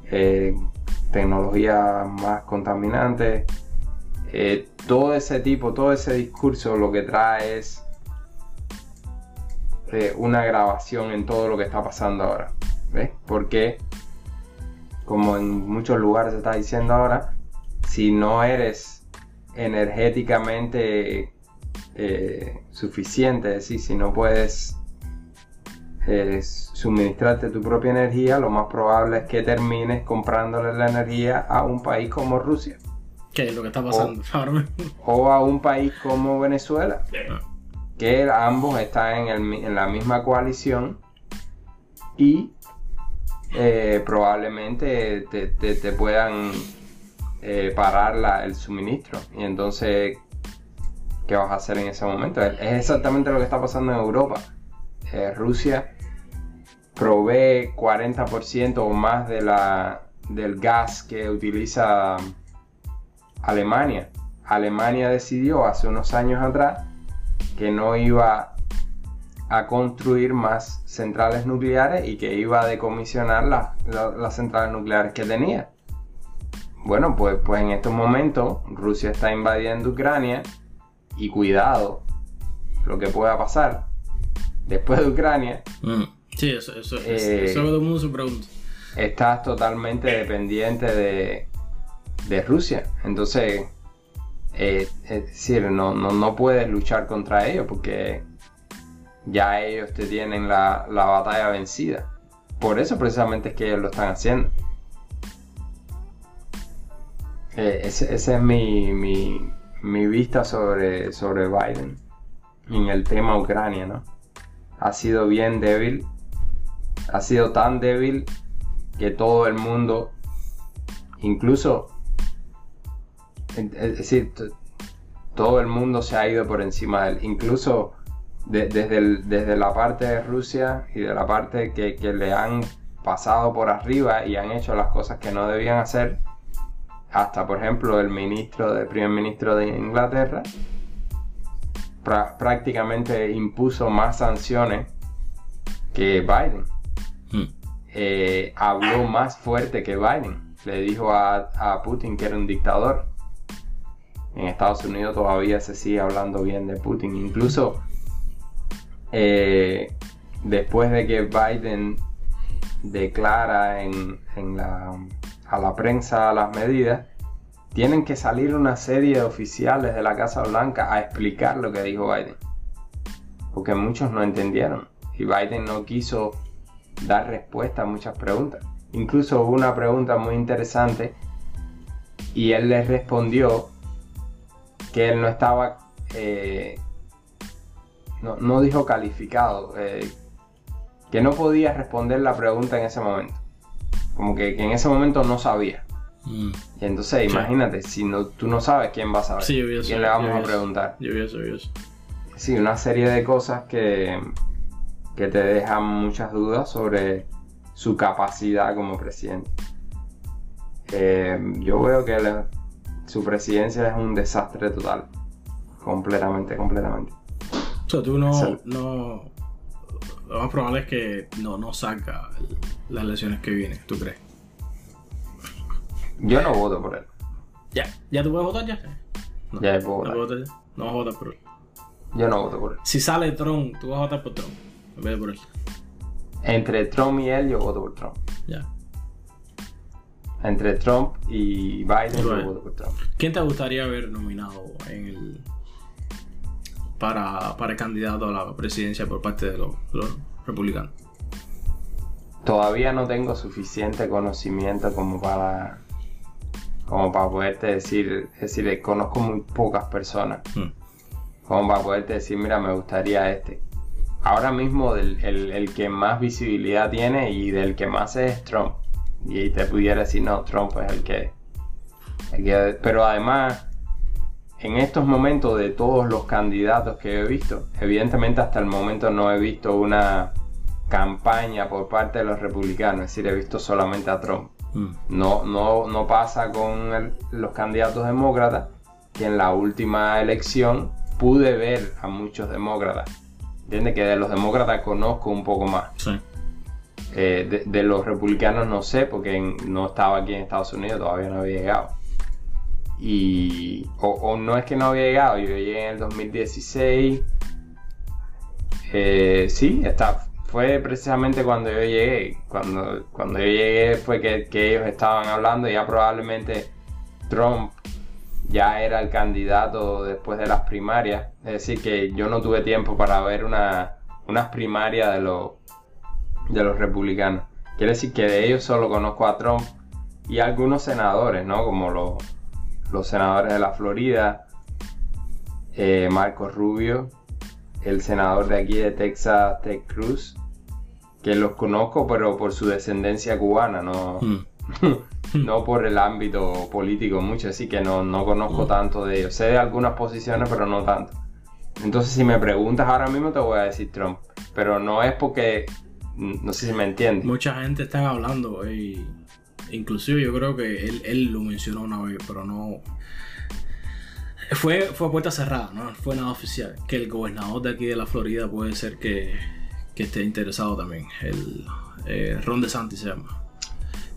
Speaker 1: eh, tecnologías más contaminantes. Eh, todo ese tipo, todo ese discurso lo que trae es eh, una grabación en todo lo que está pasando ahora. ¿Ves? Porque, como en muchos lugares se está diciendo ahora, si no eres energéticamente eh, suficiente, es decir, si no puedes eh, suministrarte tu propia energía, lo más probable es que termines comprándole la energía a un país como Rusia
Speaker 2: ¿Qué es lo que está pasando ahora mismo?
Speaker 1: o a un país como Venezuela, que ambos están en, el mi- en la misma coalición y eh, probablemente te, te- te puedan eh, parar la- el suministro. Y entonces, ¿qué vas a hacer en ese momento? Es exactamente lo que está pasando en Europa. Eh, Rusia provee 40% o más de la, del gas que utiliza Alemania. Alemania decidió hace unos años atrás que no iba a construir más centrales nucleares y que iba a decomisionar las, la- las centrales nucleares que tenía. Bueno, pues, pues en estos momentos Rusia está invadiendo Ucrania y cuidado lo que pueda pasar después de Ucrania
Speaker 2: Mm. Sí, eso, eso, que todo el mundo se pregunta.
Speaker 1: estás totalmente dependiente de, de Rusia. Entonces, eh, es decir, no, no, no puedes luchar contra ellos porque ya ellos te tienen la, la batalla vencida. Por eso precisamente es que ellos lo están haciendo. Eh, ese es mi, mi, vista sobre, sobre Biden en el tema Ucrania, ¿no? Ha sido bien débil. Ha sido tan débil que todo el mundo, incluso, es decir, todo el mundo se ha ido por encima de él. Incluso de- desde, desde la parte de Rusia y de la parte que, que le han pasado por arriba y han hecho las cosas que no debían hacer, hasta por ejemplo el ministro, el primer ministro de Inglaterra, pra- prácticamente impuso más sanciones que Biden.
Speaker 2: Hmm.
Speaker 1: Eh, habló más fuerte que Biden. Le dijo a, a Putin que era un dictador. En Estados Unidos todavía se sigue hablando bien de Putin. Incluso eh, después de que Biden declara en, en la, a la prensa las medidas, tienen que salir una serie de oficiales de la Casa Blanca a explicar lo que dijo Biden. Porque muchos no entendieron. Y Biden no quiso dar respuesta a muchas preguntas. Incluso hubo una pregunta muy interesante y él les respondió que él no estaba, eh, no, no dijo calificado, eh, que no podía responder la pregunta en ese momento. Como que, que en ese momento no sabía.
Speaker 2: Mm.
Speaker 1: Y entonces
Speaker 2: Sí.
Speaker 1: imagínate, si no, tú no sabes quién va a saber,
Speaker 2: Sí, yo
Speaker 1: quién le vamos
Speaker 2: yo
Speaker 1: a preguntar.
Speaker 2: Yo vi eso, yo vi eso.
Speaker 1: Sí, una serie de cosas que, que te dejan muchas dudas sobre su capacidad como presidente. Eh, yo veo que la- su presidencia es un desastre total. Completamente, completamente.
Speaker 2: O sea, tú no, no. Lo más probable es que no, no salga el- las elecciones que vienen, ¿tú crees?
Speaker 1: Yo no voto por él.
Speaker 2: Ya, ¿ya tú puedes votar ya? No,
Speaker 1: Ya
Speaker 2: no
Speaker 1: puedo votar.
Speaker 2: ya. No vas a votar por él.
Speaker 1: Yo no voto por él.
Speaker 2: Si sale Trump, tú vas a votar por Trump. En vez de por él.
Speaker 1: Entre Trump y él, yo voto por Trump.
Speaker 2: Ya.
Speaker 1: Entre Trump y Biden, yo voto por Trump.
Speaker 2: ¿Quién te gustaría ver nominado en el para, para el candidato a la presidencia por parte de los, los republicanos?
Speaker 1: Todavía no tengo suficiente conocimiento como para como para poderte decir, es decir, conozco muy pocas personas
Speaker 2: Hmm.
Speaker 1: como para poderte decir, mira, me gustaría este. Ahora mismo del- el, el que más visibilidad tiene y del que más es Trump. Y ahí te pudiera decir, no, Trump es el que, el que- Pero además, en estos momentos de todos los candidatos que he visto, evidentemente hasta el momento no he visto una campaña por parte de los republicanos, es decir, he visto solamente a Trump.
Speaker 2: Mm.
Speaker 1: No, no, no pasa con el- los candidatos demócratas, que en la última elección pude ver a muchos demócratas. ¿Entiendes? Que de los demócratas conozco un poco más.
Speaker 2: Sí.
Speaker 1: Eh, de, de los republicanos no sé, porque en- no estaba aquí en Estados Unidos, todavía no había llegado. Y. O, o no es que no había llegado, yo llegué en el 2016. Eh, sí, está, fue precisamente cuando yo llegué. Cuando, cuando yo llegué fue que, que ellos estaban hablando, ya probablemente Trump ya era el candidato después de las primarias. Es decir, que yo no tuve tiempo para ver una, unas primarias de los, de los republicanos. Quiere decir que de ellos solo conozco a Trump y algunos senadores, ¿no? Como los, los senadores de la Florida, eh, Marco Rubio, el senador de aquí de Texas, Ted Cruz, que los conozco pero por su descendencia cubana, no,
Speaker 2: Mm.
Speaker 1: no por el ámbito político mucho, así que no, no conozco tanto de ellos. Sé de algunas posiciones, pero no tanto. Entonces, si me preguntas ahora mismo, te voy a decir Trump. Pero no es porque. No sé si me entiendes.
Speaker 2: Mucha gente está hablando y inclusive yo creo que él, él lo mencionó una vez, pero no fue, fue a puerta cerrada, no fue nada oficial. Que el gobernador de aquí de la Florida puede ser que, que esté interesado también. El eh, Ron DeSantis se llama.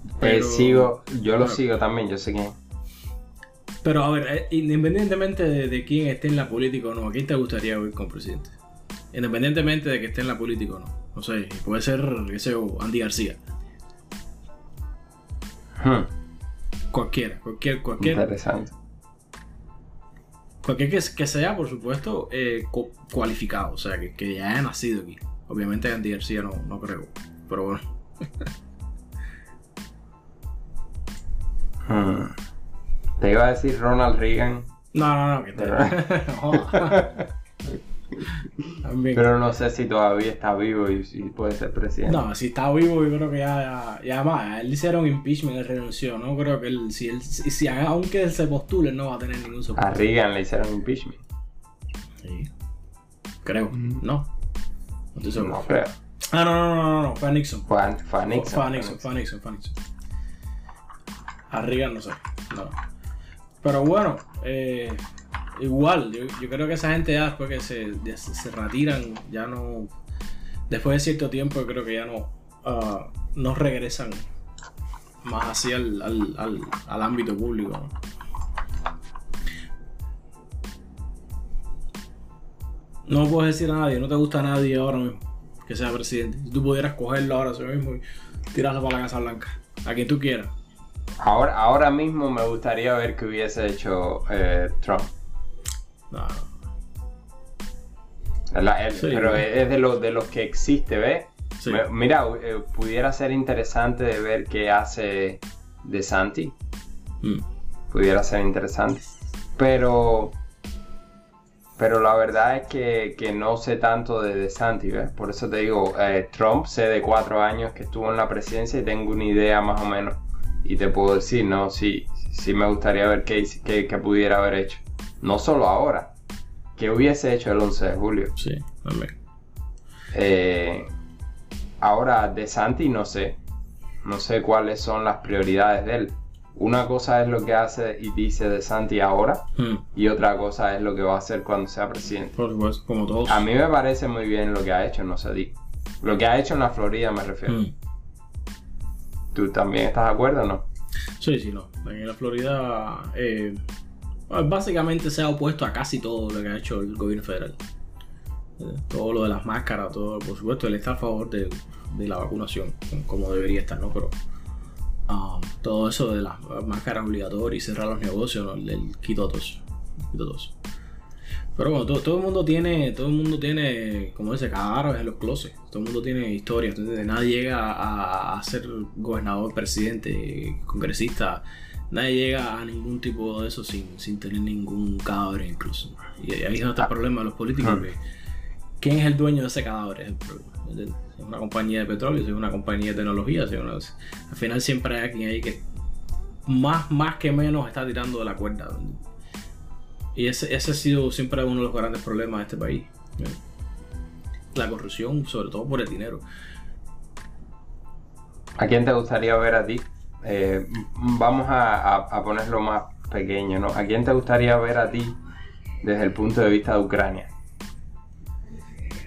Speaker 1: Eh,
Speaker 2: pero-
Speaker 1: sigo, yo lo sigo también, yo sé quién.
Speaker 2: Pero a ver, eh, independientemente de, de quién esté en la política o no, ¿a quién te gustaría ver como presidente? Independientemente de que esté en la política o no. No sé, puede ser, qué sé yo, Andy García.
Speaker 1: Hmm,
Speaker 2: Cualquiera, cualquier, cualquier,
Speaker 1: interesante.
Speaker 2: cualquier que, que sea, por supuesto, eh, cu- cualificado. O sea, que, que ya haya nacido aquí. Obviamente Andy García no, no creo. Pero bueno.
Speaker 1: Hmm. Te iba a decir Ronald Reagan,
Speaker 2: No, no, no, que te. Joda. También.
Speaker 1: pero no sé si todavía está vivo y si puede ser presidente.
Speaker 2: No, si está vivo, yo creo que ya, ya, ya más. a Él le hicieron impeachment, él renunció. No creo que él, si él, si, si- aunque él se postule, no va a tener ningún
Speaker 1: A
Speaker 2: soporte.
Speaker 1: Reagan le hicieron impeachment.
Speaker 2: Sí. Creo, no. No estoy seguro.
Speaker 1: No creo.
Speaker 2: Ah, no, no, no, no, no, fue a Nixon.
Speaker 1: Fue a, fue a Nixon.
Speaker 2: Fue a Nixon, fue a Nixon, fue a Nixon. A Reagan no sé. No. Pero bueno, eh, igual, yo, creo que esa gente ya después que se, se, se retiran, ya no. Después de cierto tiempo, yo creo que ya no. ah, no regresan más así al, al, al, al ámbito público. ¿no? No puedes decir a nadie, no te gusta a nadie ahora mismo que sea presidente. Si tú pudieras cogerlo ahora mismo y tirarlo para la Casa Blanca, a quien tú quieras.
Speaker 1: Ahora, ahora mismo me gustaría ver qué hubiese hecho eh, Trump.
Speaker 2: No, no.
Speaker 1: La- el-
Speaker 2: Sí.
Speaker 1: pero es de los, de los que existe, ¿ves?
Speaker 2: Sí.
Speaker 1: Mira, eh, pudiera ser interesante de ver qué hace de Santi.
Speaker 2: Mm.
Speaker 1: Pudiera ser interesante. Pero. Pero la verdad es que, que no sé tanto de DeSantis, ¿ves? Por eso te digo, eh, Trump sé de cuatro años que estuvo en la presidencia y tengo una idea más o menos. Y te puedo decir, no, sí, sí me gustaría ver qué, qué pudiera haber hecho. No solo ahora, que hubiese hecho el 11 de julio.
Speaker 2: Sí, también.
Speaker 1: Eh, ahora, de Santi no sé. No sé cuáles son las prioridades de él. Una cosa es lo que hace y dice de Santi ahora
Speaker 2: Mm.
Speaker 1: y otra cosa es lo que va a hacer cuando sea presidente.
Speaker 2: Por supuesto, como todos.
Speaker 1: A mí me parece muy bien lo que ha hecho, no sé, di. Lo que ha hecho en la Florida me refiero.
Speaker 2: Mm.
Speaker 1: ¿Tú también estás de acuerdo o no?
Speaker 2: Sí, sí, no. En la Florida eh, básicamente se ha opuesto a casi todo lo que ha hecho el gobierno federal. Eh, todo lo de las máscaras, todo, por supuesto, él está a favor de, la vacunación, como debería estar, ¿no? Pero ah, todo eso de las máscaras obligatorias y cerrar los negocios, ¿no? Todo eso. Quitó todo eso. Pero bueno, todo, el mundo tiene, todo el mundo tiene, como dice, cadáveres en los closets. Todo el mundo tiene historias. Entonces, nadie llega a ser gobernador, presidente, congresista. Nadie llega a ningún tipo de eso sin, sin tener ningún cadáver incluso. Y ahí es donde está el problema de los políticos.
Speaker 1: Ah.
Speaker 2: que ¿Quién es el dueño de ese cadáver? Es es una compañía de petróleo, es una compañía de tecnología, si es una- al final siempre hay alguien ahí que más, más que menos está tirando de la cuerda. Y ese, ese ha sido siempre uno de los grandes problemas de este país. La corrupción, sobre todo por el dinero.
Speaker 1: ¿A quién te gustaría ver a ti? Eh, vamos a, a- a ponerlo más pequeño, ¿no? ¿A quién te gustaría ver a ti desde el punto de vista de Ucrania?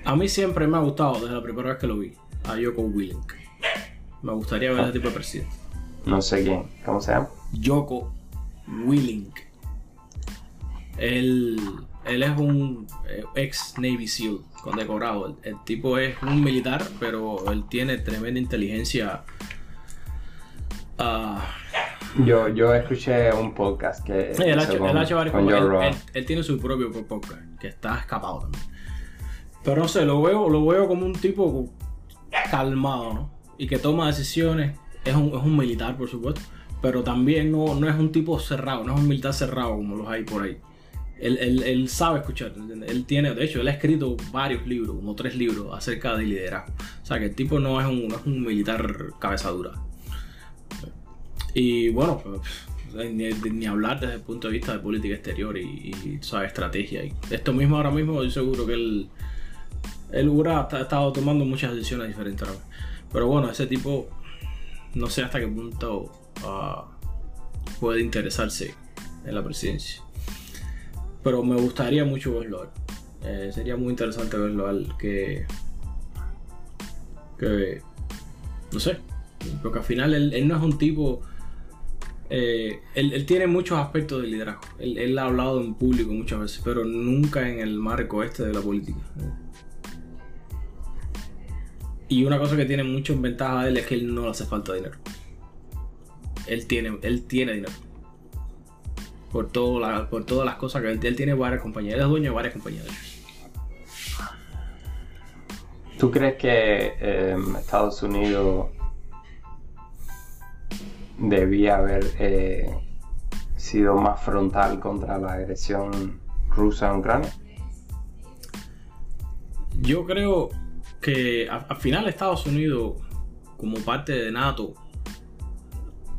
Speaker 2: A mí siempre me ha gustado, desde la primera vez que lo vi, a Yoko Willink. Me gustaría ver ese tipo de presidente.
Speaker 1: No sé quién. ¿Cómo se llama?
Speaker 2: Yoko Willink. Él, él es un eh, ex Navy SEAL condecorado. El, el tipo es un militar, pero él tiene tremenda inteligencia. Ah,
Speaker 1: Yo, yo escuché un podcast que
Speaker 2: sí, él, ha hecho,
Speaker 1: con,
Speaker 2: él ha hecho varios Él, él- él tiene su propio podcast que está escapado también. Pero no sé, lo veo, lo veo como un tipo calmado, ¿no? Y que toma decisiones. Es un, es un militar, por supuesto. Pero también no, no es un tipo cerrado, no es un militar cerrado como los hay por ahí. Él, él- él sabe escuchar. Él tiene, de hecho, él ha escrito varios libros, como tres libros, acerca de liderazgo. O sea, que el tipo no es un, no es un militar cabeza dura. Y bueno, pues, ni, hablar desde el punto de vista de política exterior y, y sabe, estrategia. Y esto mismo ahora mismo, yo seguro que él, él hubiera estado tomando muchas decisiones diferentes ahora. Pero bueno, ese tipo, no sé hasta qué punto ah, puede interesarse en la presidencia. Pero me gustaría mucho verlo. Eh, sería muy interesante verlo a él que. que. no sé. Porque al final él, no es un tipo. eh, él, tiene muchos aspectos de liderazgo. Él, ha hablado en público muchas veces, pero nunca en el marco este de la política. Y una cosa que tiene mucho en ventaja él es que él no le hace falta dinero. Él tiene, él tiene dinero. Por, todo la- por todas las cosas que él, tiene varias compañías. Él es dueño de varias compañías.
Speaker 1: ¿Tú crees que eh, Estados Unidos debía haber eh, sido más frontal contra la agresión rusa en Ucrania?
Speaker 2: Yo creo que al final Estados Unidos, como parte de NATO,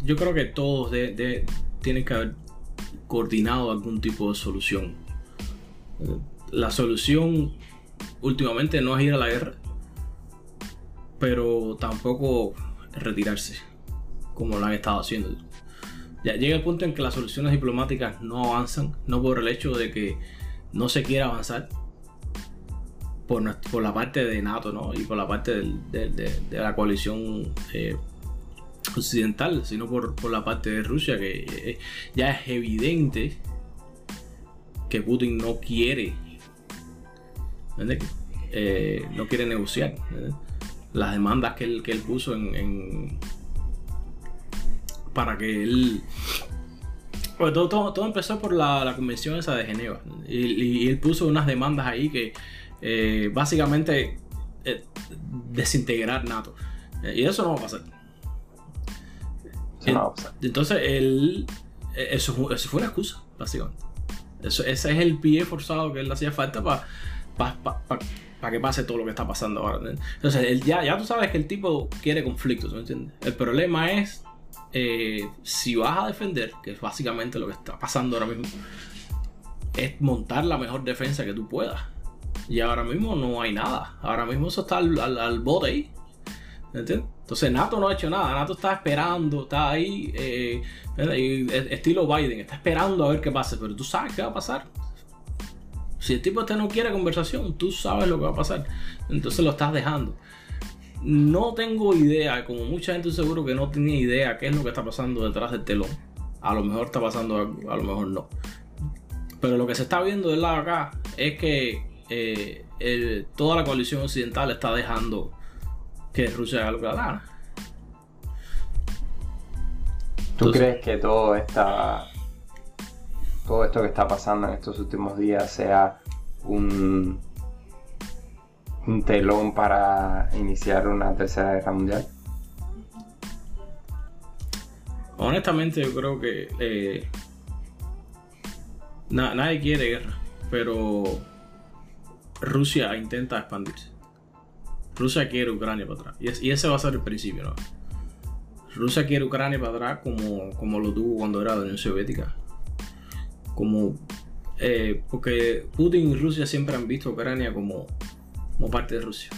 Speaker 2: yo creo que todos de- de- tienen que haber coordinado algún tipo de solución. La solución últimamente no es ir a la guerra, pero tampoco retirarse, como lo han estado haciendo. Ya llega el punto en que las soluciones diplomáticas no avanzan, no por el hecho de que no se quiera avanzar, por, la parte de NATO y por la parte de, la coalición eh, occidental, sino por, la parte de Rusia, que eh, ya es evidente que Putin no quiere. Eh, no quiere negociar. Las demandas que él, que él puso en- para que él bueno, todo, todo- todo empezó por la, la convención esa de Geneva. Y, y- y él puso unas demandas ahí que eh, básicamente eh, desintegrar NATO. Eh, y eso no va a pasar.
Speaker 1: Eso no va a pasar.
Speaker 2: Entonces, él, eso, fu- eso fue una excusa, básicamente. Eso, ese es el pie forzado que él hacía falta para que pase todo lo que está pasando ahora. Entonces, él ya, ya tú sabes que el tipo quiere conflictos, ¿me entiendes? El problema es eh, si vas a defender, que es básicamente lo que está pasando ahora mismo, es montar la mejor defensa que tú puedas. Y ahora mismo no hay nada. Ahora mismo eso está al, al, al bote ahí. ¿Me entiendes? Entonces NATO no ha hecho nada. NATO está esperando, está ahí, eh, estilo Biden, está esperando a ver qué pasa. Pero tú sabes qué va a pasar. Si el tipo este no quiere conversación, tú sabes lo que va a pasar. Entonces lo estás dejando. No tengo idea, como mucha gente seguro que no tiene idea qué es lo que está pasando detrás del telón. A lo mejor está pasando algo, a lo mejor no. Pero lo que se está viendo del lado acá es que eh, el- toda la coalición occidental está dejando que Rusia haga lo que la gana.
Speaker 1: ¿Tú
Speaker 2: Entonces-
Speaker 1: crees que todo esta, todo esto que está pasando en estos últimos días sea un, un telón para iniciar una tercera guerra mundial?
Speaker 2: Honestamente, yo creo que eh, na- nadie quiere guerra, pero Rusia intenta expandirse. Rusia quiere Ucrania para atrás. Y, es- y ese va a ser el principio, ¿no? Rusia quiere Ucrania para atrás como, como lo tuvo cuando era la Unión Soviética. Como. eh, porque Putin y Rusia siempre han visto Ucrania como, como parte de Rusia.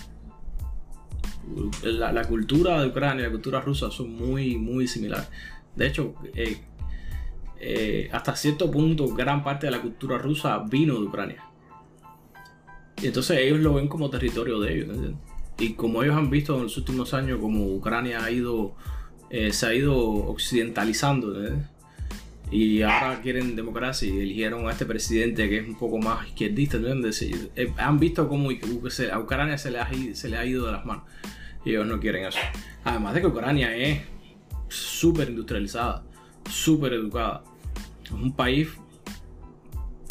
Speaker 2: La, cultura de Ucrania y la cultura rusa son muy, muy similares. De hecho, eh, eh, hasta cierto punto, gran parte de la cultura rusa vino de Ucrania. Y entonces ellos lo ven como territorio de ellos. Y como ellos han visto en los últimos años, como Ucrania ha ido, eh, se ha ido occidentalizando. Y ahora quieren democracia y eligieron a este presidente que es un poco más izquierdista. eh, han visto cómo a Ucrania se le, ha, ido de las manos. Y ellos no quieren eso. Además de que Ucrania es súper industrializada, súper educada. Es un país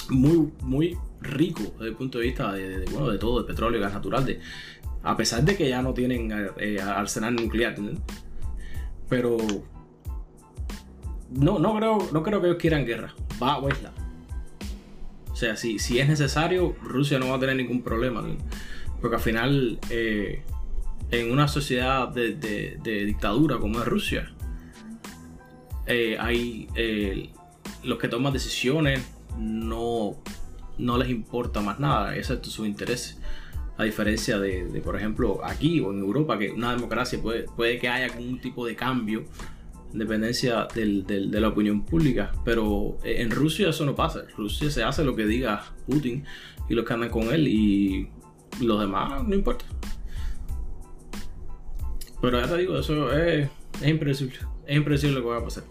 Speaker 2: muy, muy rico desde el punto de vista de, bueno, de todo, de petróleo gas natural. De, a pesar de que ya no tienen eh, arsenal nuclear. ¿entiendes? Pero no, no, creo, no creo que ellos quieran guerra. Va a Westland. O sea, si, si es necesario, Rusia no va a tener ningún problema. Porque al final, eh, en una sociedad de, de- dictadura como es Rusia, eh, hay eh, los que toman decisiones no, no les importa más nada, excepto sus intereses. A diferencia de, de, por ejemplo, aquí o en Europa, que una democracia puede, puede que haya algún tipo de cambio, dependencia del- del- de la opinión pública. Pero eh, en Rusia eso no pasa. En Rusia se hace lo que diga Putin y los que andan con él y los demás no importa. Pero ya te digo, eso es, es impredecible. Es impredecible lo que va a pasar.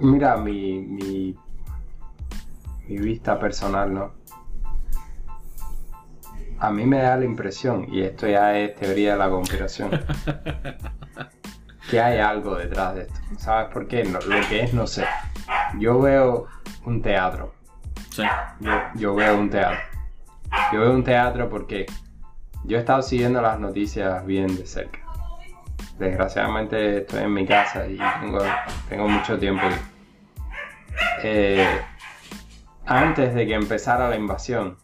Speaker 1: Mira, mi, mi, mi vista personal, ¿no? a mí me da la impresión, y esto ya es teoría de la conspiración, que hay algo detrás de esto. ¿Sabes por qué? No, lo que es no sé. Yo veo un teatro.
Speaker 2: Sí.
Speaker 1: Yo, yo veo un teatro. Yo veo un teatro porque yo he estado siguiendo las noticias bien de cerca. Desgraciadamente estoy en mi casa y tengo, tengo mucho tiempo. Eh, antes de que empezara la invasión,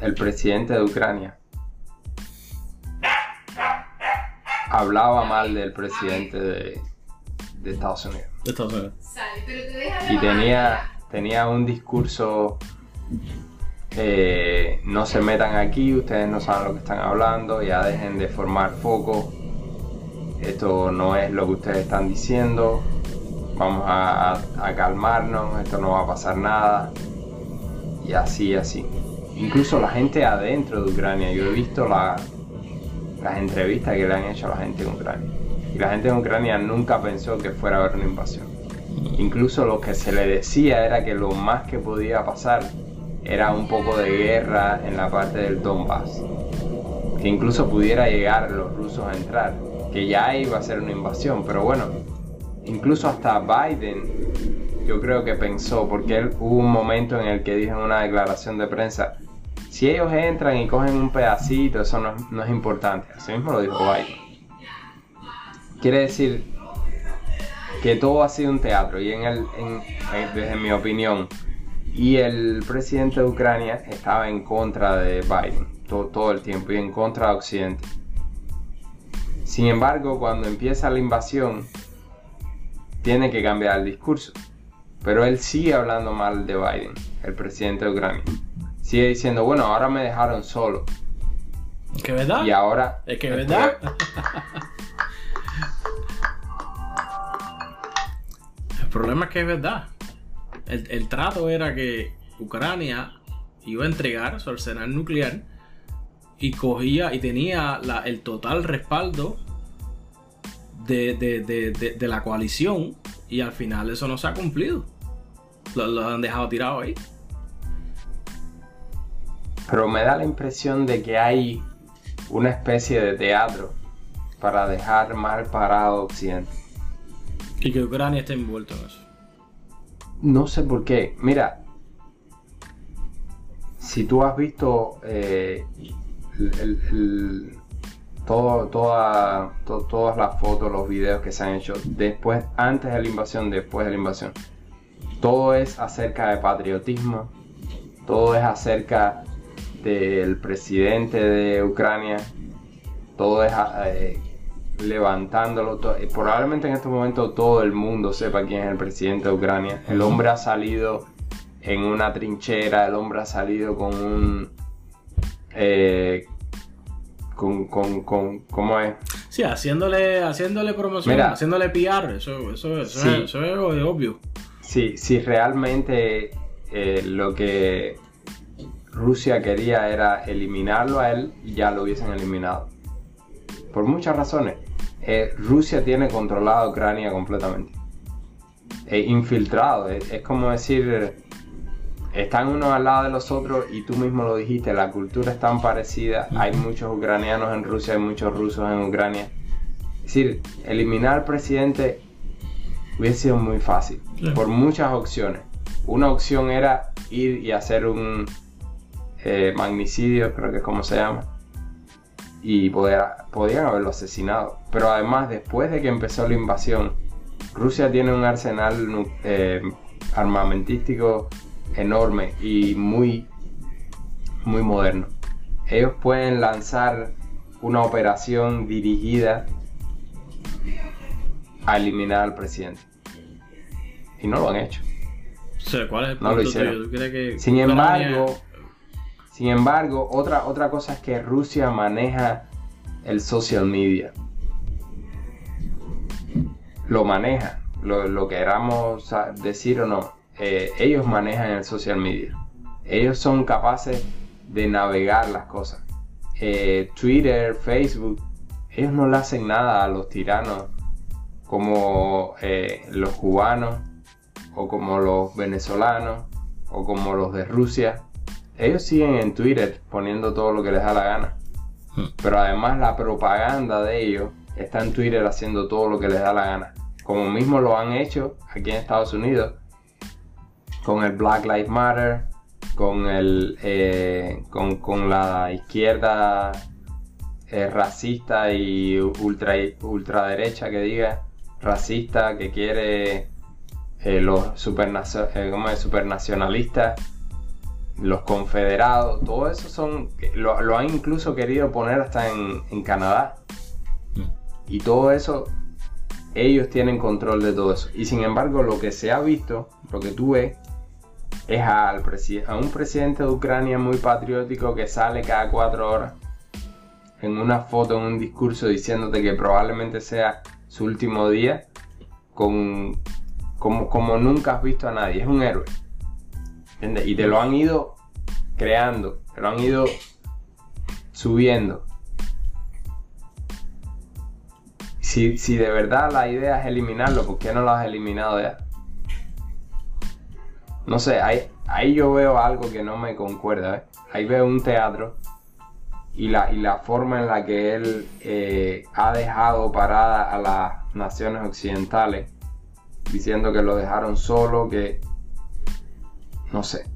Speaker 1: el presidente de Ucrania hablaba mal del presidente de, de Estados Unidos.
Speaker 2: De Estados Unidos.
Speaker 1: Y tenía, tenía un discurso, eh, no se metan aquí, ustedes no saben lo que están hablando, ya dejen de formar foco, esto no es lo que ustedes están diciendo, vamos a, a- a calmarnos, esto no va a pasar nada, y así, así. Incluso la gente adentro de Ucrania, yo he visto la- las entrevistas que le han hecho a la gente en Ucrania, y la gente en Ucrania nunca pensó que fuera a haber una invasión. Incluso lo que se le decía era que lo más que podía pasar era un poco de guerra en la parte del Donbass. Que incluso pudiera llegar los rusos a entrar. Que ya iba a ser una invasión. Pero bueno, incluso hasta Biden yo creo que pensó, porque él hubo un momento en el que dijo en una declaración de prensa, si ellos entran y cogen un pedacito, eso no, es- importante. Así mismo lo dijo Biden. Quiere decir que todo ha sido un teatro y en el, en- desde mi opinión, y el presidente de Ucrania estaba en contra de Biden todo, todo el tiempo y en contra de Occidente. Sin embargo, cuando empieza la invasión, tiene que cambiar el discurso. Pero él sigue hablando mal de Biden, el presidente de Ucrania. Sigue diciendo, bueno, ahora me dejaron solo.
Speaker 2: Es que verdad.
Speaker 1: Y ahora...
Speaker 2: Es que verdad. El problema es que es verdad. El, el trato era que Ucrania iba a entregar su arsenal nuclear y cogía y tenía la- el total respaldo de, de- de- de- de la coalición y al final eso no se ha cumplido. Lo, lo han dejado tirado ahí.
Speaker 1: Pero me da la impresión de que hay una especie de teatro para dejar mal parado a Occidente.
Speaker 2: Y que Ucrania está envuelto en eso.
Speaker 1: No sé por qué. Mira, si tú has visto eh, el- el- el- todo, toda- to- todas las fotos, los videos que se han hecho después, antes de la invasión, después de la invasión, todo es acerca de patriotismo, todo es acerca del presidente de Ucrania, todo es eh, levantándolo. to- eh, Probablemente en este momento todo el mundo sepa quién es el presidente de Ucrania. El hombre ha salido en una trinchera, el hombre ha salido con un... eh, con, con, con, ¿cómo es?
Speaker 2: Sí, haciéndole, haciéndole promoción,
Speaker 1: Mira.
Speaker 2: haciéndole PR, eso, eso, eso,
Speaker 1: Sí.
Speaker 2: es, eso es obvio.
Speaker 1: Si, si realmente eh, lo que Rusia quería era eliminarlo a él, ya lo hubiesen eliminado. Por muchas razones. Eh, Rusia tiene controlado a Ucrania completamente. E infiltrado. Es, es como decir, están unos al lado de los otros y tú mismo lo dijiste, la cultura es tan parecida. Hay muchos ucranianos en Rusia, hay muchos rusos en Ucrania. Es decir, eliminar al presidente hubiese sido muy fácil, por muchas opciones. Una opción era ir y hacer un eh, magnicidio, creo que es como se llama, y poder, podían haberlo asesinado. Pero además, después de que empezó la invasión, Rusia tiene un arsenal eh, armamentístico enorme y muy, muy moderno. Ellos pueden lanzar una operación dirigida a eliminar al presidente. Y no lo han hecho.
Speaker 2: O sea, ¿cuál es el
Speaker 1: No lo hicieron.
Speaker 2: tuyo? ¿Tú crees que
Speaker 1: Sin embargo, sin embargo, otra, otra cosa es que Rusia maneja el social media. Lo maneja, lo, lo queramos decir o no. eh, ellos manejan el social media. Ellos son capaces de navegar las cosas. Eh, Twitter, Facebook, ellos no le hacen nada a los tiranos como eh, los cubanos o como los venezolanos o como los de Rusia. Ellos siguen en Twitter poniendo todo lo que les da la gana.
Speaker 2: Hmm.
Speaker 1: Pero además la propaganda de ellos está en Twitter haciendo todo lo que les da la gana. Como mismo lo han hecho aquí en Estados Unidos con el Black Lives Matter, con el eh, con, con la izquierda eh, racista y ultra ultraderecha que diga racista que quiere eh, los eh, supernacionalistas los confederados todo eso son lo, lo han incluso querido poner hasta en, en Canadá
Speaker 2: Mm.
Speaker 1: y todo eso ellos tienen control de todo eso y sin embargo lo que se ha visto lo que tú ves es al a un presidente de Ucrania muy patriótico que sale cada cuatro horas en una foto, en un discurso diciéndote que probablemente sea su último día con como, como nunca has visto a nadie. Es un héroe. Y te lo han ido creando, te lo han ido subiendo. Si, si de verdad la idea es eliminarlo, ¿por qué no lo has eliminado ya? No sé, ahí, ahí yo veo algo que no me concuerda. ¿eh? Ahí veo un teatro y la, y la forma en la que él eh, ha dejado parada a las naciones occidentales, diciendo que lo dejaron solo, que no sé,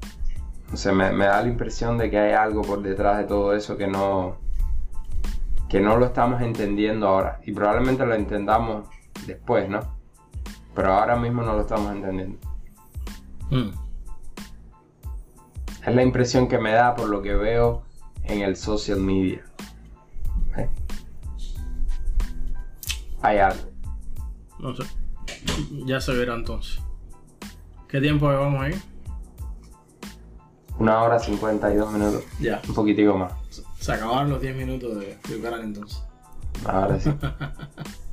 Speaker 1: no sé, me, me da la impresión de que hay algo por detrás de todo eso que no, que no lo estamos entendiendo ahora y probablemente lo entendamos después, ¿no? Pero ahora mismo no lo estamos entendiendo.
Speaker 2: Mm.
Speaker 1: Es la impresión que me da por lo que veo en el social media. ¿Eh? Hay algo.
Speaker 2: No sé. Ya se verá entonces. ¿Qué tiempo llevamos ahí?
Speaker 1: Una hora 52 minutos.
Speaker 2: Ya.
Speaker 1: Un poquitico más.
Speaker 2: Se acabaron los 10 minutos de, de Ucrania entonces.
Speaker 1: Ahora sí.